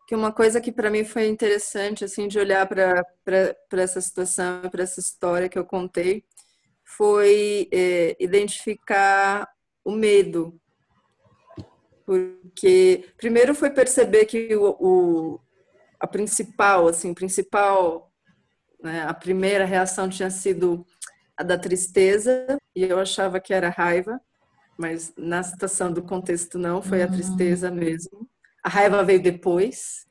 que uma coisa que para mim foi interessante assim de olhar para essa situação, para essa história que eu contei, foi é, identificar o medo. Porque primeiro foi perceber que o, o a principal, assim, principal, né, a primeira reação tinha sido a da tristeza e eu achava que era raiva, mas na situação do contexto não, foi a tristeza mesmo. A raiva veio depois.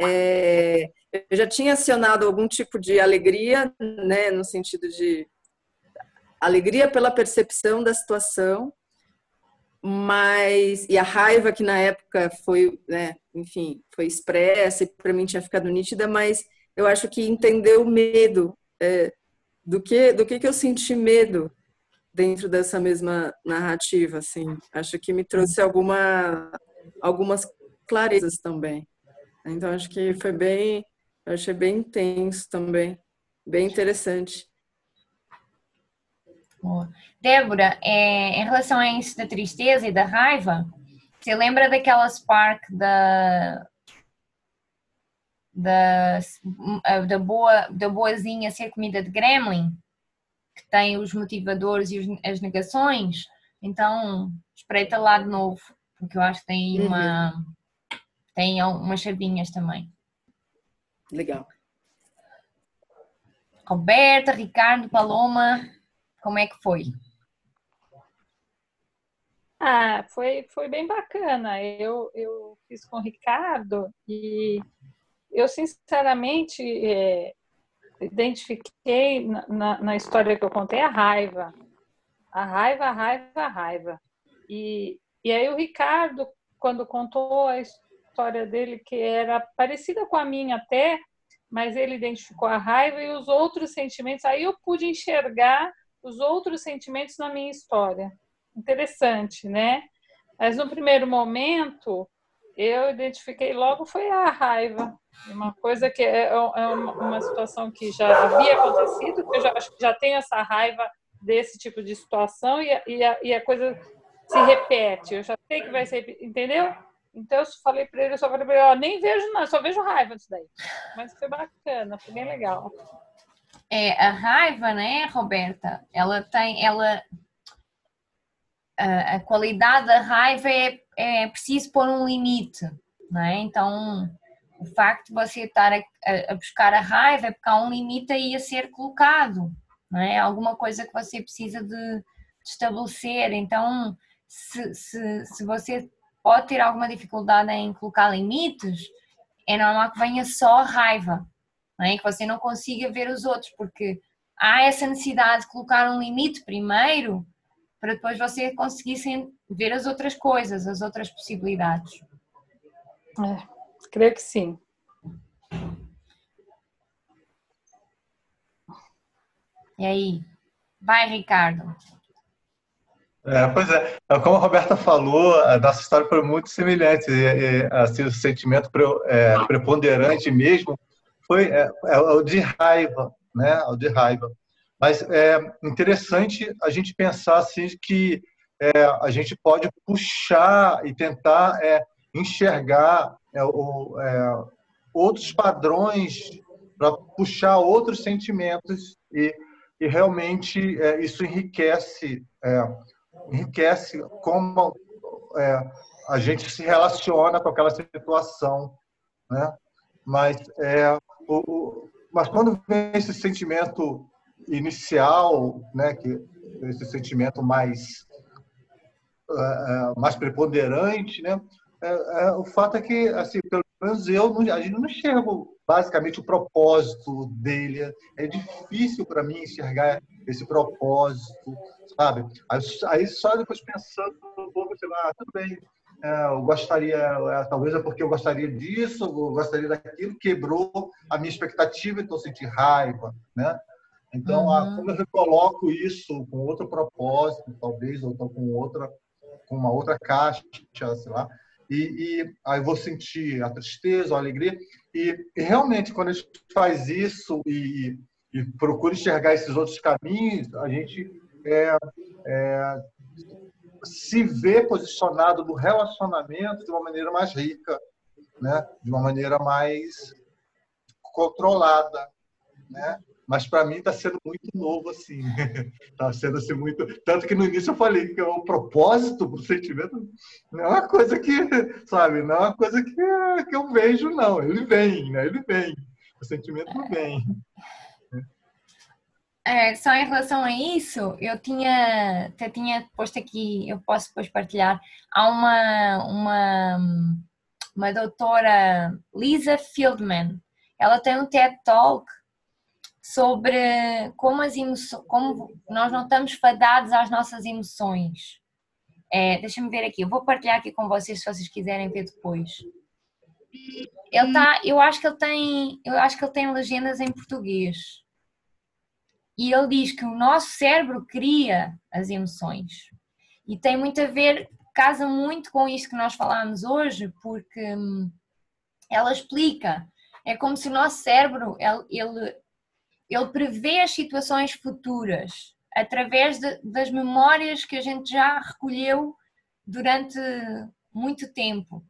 É, eu já tinha acionado algum tipo de alegria, né, no sentido de alegria pela percepção da situação, mas e a raiva que na época foi, né, enfim, foi expressa e para mim tinha ficado nítida, mas eu acho que entender o medo é, do que do que que eu senti medo dentro dessa mesma narrativa, assim, acho que me trouxe alguma algumas clarezas também. Então acho que foi bem, achei bem intenso também, bem interessante. Boa. Débora, é, em relação a isso da tristeza e da raiva, você lembra daquela spark da da, da boa da boazinha ser comida de gremlin que tem os motivadores e os, as negações? Então espreita lá de novo, porque eu acho que tem uma tem umas chavinhas também. Legal. Roberta, Ricardo, Paloma, como é que foi? Ah, foi, foi bem bacana. Eu, eu fiz com o Ricardo e eu, sinceramente, é, identifiquei na, na, história que eu contei a raiva. A raiva, a raiva, a raiva. E, e aí o Ricardo, quando contou a história dele, que era parecida com a minha até, mas ele identificou a raiva e os outros sentimentos, aí eu pude enxergar os outros sentimentos na minha história. Interessante, né? Mas no primeiro momento, eu identifiquei logo foi a raiva. Uma coisa que é, é uma situação que já havia acontecido, que eu já, acho que já tenho essa raiva desse tipo de situação e a, e a, e a coisa se repete. Eu já sei que vai ser, entendeu? Então eu falei para ele, eu só falei para ele, ó, nem vejo não, só vejo raiva disso daí. Mas foi bacana, foi bem legal. É, a raiva, né, Roberta? Ela tem, ela a, a qualidade da raiva é, é preciso pôr um limite, não é? Então, o facto de você estar a, a, buscar a raiva é porque há um limite aí a ser colocado, não é? Alguma coisa que você precisa de, de estabelecer. Então, se, se, se você pode ter alguma dificuldade em colocar limites, é normal que venha só a raiva, não é? que você não consiga ver os outros, porque há essa necessidade de colocar um limite primeiro para depois você conseguissem ver as outras coisas, as outras possibilidades. É, creio que sim. E aí? Vai, Ricardo. É, pois é, como a Roberta falou, a nossa história foi muito semelhante. E, e, assim, o sentimento pre, é, preponderante mesmo foi é, é, o de raiva, né? O de raiva. Mas é interessante a gente pensar assim que é, a gente pode puxar e tentar é, enxergar é, o, é, outros padrões para puxar outros sentimentos e, e realmente é, isso enriquece enriquece como a gente se relaciona com aquela situação, né? Mas é, o, o, mas quando vem esse sentimento inicial, né, que esse sentimento mais uh, mais preponderante, né? É, é, o fato é que, assim, pelo menos eu, não, a gente não enxergo basicamente o propósito dele. É difícil para mim enxergar esse propósito, sabe? Aí, só depois pensando um pouco, você vai, ah, tudo bem, é, eu gostaria, talvez é porque eu gostaria disso, eu gostaria daquilo, quebrou a minha expectativa, então senti raiva, né? Então, uhum. quando eu recoloco isso com outro propósito, talvez, ou então com outra, com uma outra caixa, sei lá, e, e aí vou sentir a tristeza, a alegria, e, e realmente quando a gente faz isso e, e, procura enxergar esses outros caminhos, a gente é, é, se vê posicionado no relacionamento de uma maneira mais rica, né? de uma maneira mais controlada, né? Mas para mim está sendo muito novo assim. Está sendo assim muito tanto que no início eu falei que é o propósito o sentimento não é uma coisa que sabe não é uma coisa que, que eu vejo não. Ele vem né? Ele vem. O sentimento vem. É, só em relação a isso, eu tinha, até tinha posto aqui, eu posso depois partilhar, há uma, uma, uma doutora, Lisa Fieldman, ela tem um TED Talk sobre como, as emoções, como nós não estamos fadados às nossas emoções. É, Deixa-me ver aqui, eu vou partilhar aqui com vocês se vocês quiserem ver depois. Ele tá, eu acho que ele tem, eu acho que ele tem legendas em português. E ele diz que o nosso cérebro cria as emoções. E tem muito a ver, casa muito com isto que nós falámos hoje, porque hum, ela explica. É como se o nosso cérebro, ele, ele ele prevê as situações futuras através de, das memórias que a gente já recolheu durante muito tempo.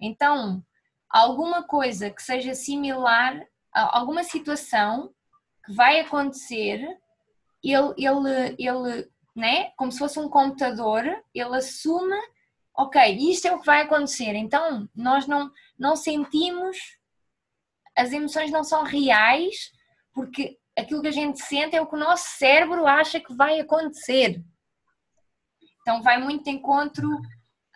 Então, alguma coisa que seja similar, alguma situação que vai acontecer, ele, ele, ele né, como se fosse um computador, ele assume, ok, isto é o que vai acontecer. Então, nós não, não sentimos, as emoções não são reais, porque aquilo que a gente sente é o que o nosso cérebro acha que vai acontecer. Então vai muito de encontro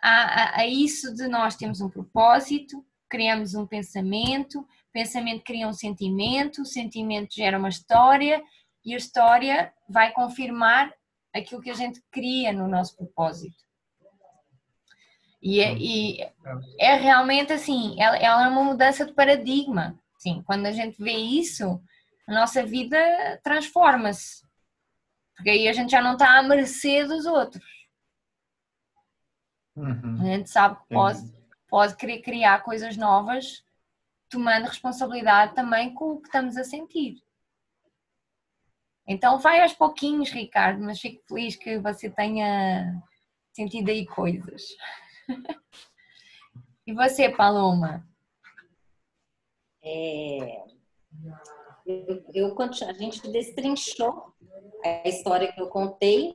a, a, a isso de nós temos um propósito, criamos um pensamento, pensamento cria um sentimento, o sentimento gera uma história e a história vai confirmar aquilo que a gente cria no nosso propósito. E é, e é realmente assim, ela, ela é uma mudança de paradigma. Sim, quando a gente vê isso, a nossa vida transforma-se. Porque aí a gente já não está à mercê dos outros. Uhum. A gente sabe que pode, pode querer criar coisas novas, tomando responsabilidade também com o que estamos a sentir. Então vai aos pouquinhos, Ricardo, mas fico feliz que você tenha sentido aí coisas. e você, Paloma? É, eu, eu, a gente destrinchou a história que eu contei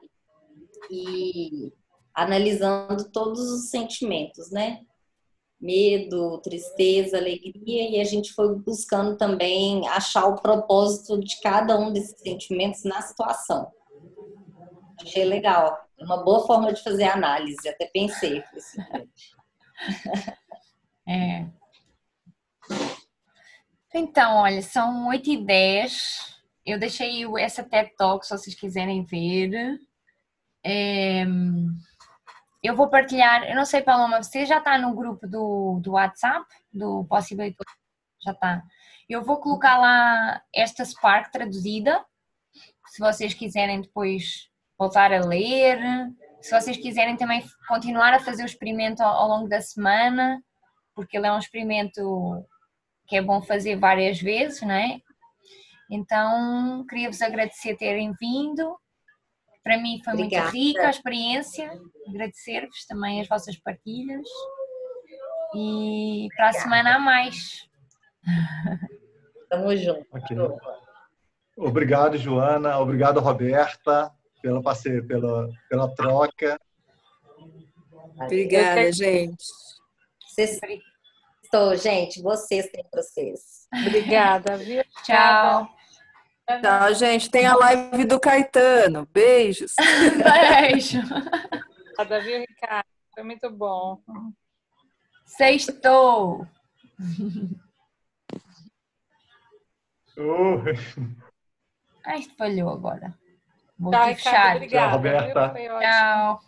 e analisando todos os sentimentos, né? Medo, tristeza, alegria, e a gente foi buscando também achar o propósito de cada um desses sentimentos na situação. Achei legal. É uma boa forma de fazer análise, até pensei. É. Então, olha, são 8 e 10. Eu deixei essa TED Talk, se vocês quiserem ver. É... Eu vou partilhar, eu não sei, Paloma, você já está no grupo do, do WhatsApp, do Possibility? Já está. Eu vou colocar lá esta Spark traduzida, se vocês quiserem depois voltar a ler. Se vocês quiserem também continuar a fazer o experimento ao, ao longo da semana, porque ele é um experimento que é bom fazer várias vezes, não é? Então, queria-vos agradecer terem vindo. Para mim foi Obrigada. muito rica a experiência. Agradecer-vos também as vossas partilhas. E para a semana a mais. Tamo junto. Okay. Obrigado, Joana. Obrigado, Roberta pela parceria, pela, pela troca. Obrigada, gente. Estou, gente. Vocês têm vocês. Obrigada, viu? Tchau. Tchau, gente. Tem a live do Caetano. Beijos. Beijo. Obrigada, viu, Ricardo? Foi muito bom. Sextou. Uh. Ai, falhou agora. Vou tá, Ricardo, obrigada. Tchau, Roberta. Tchau.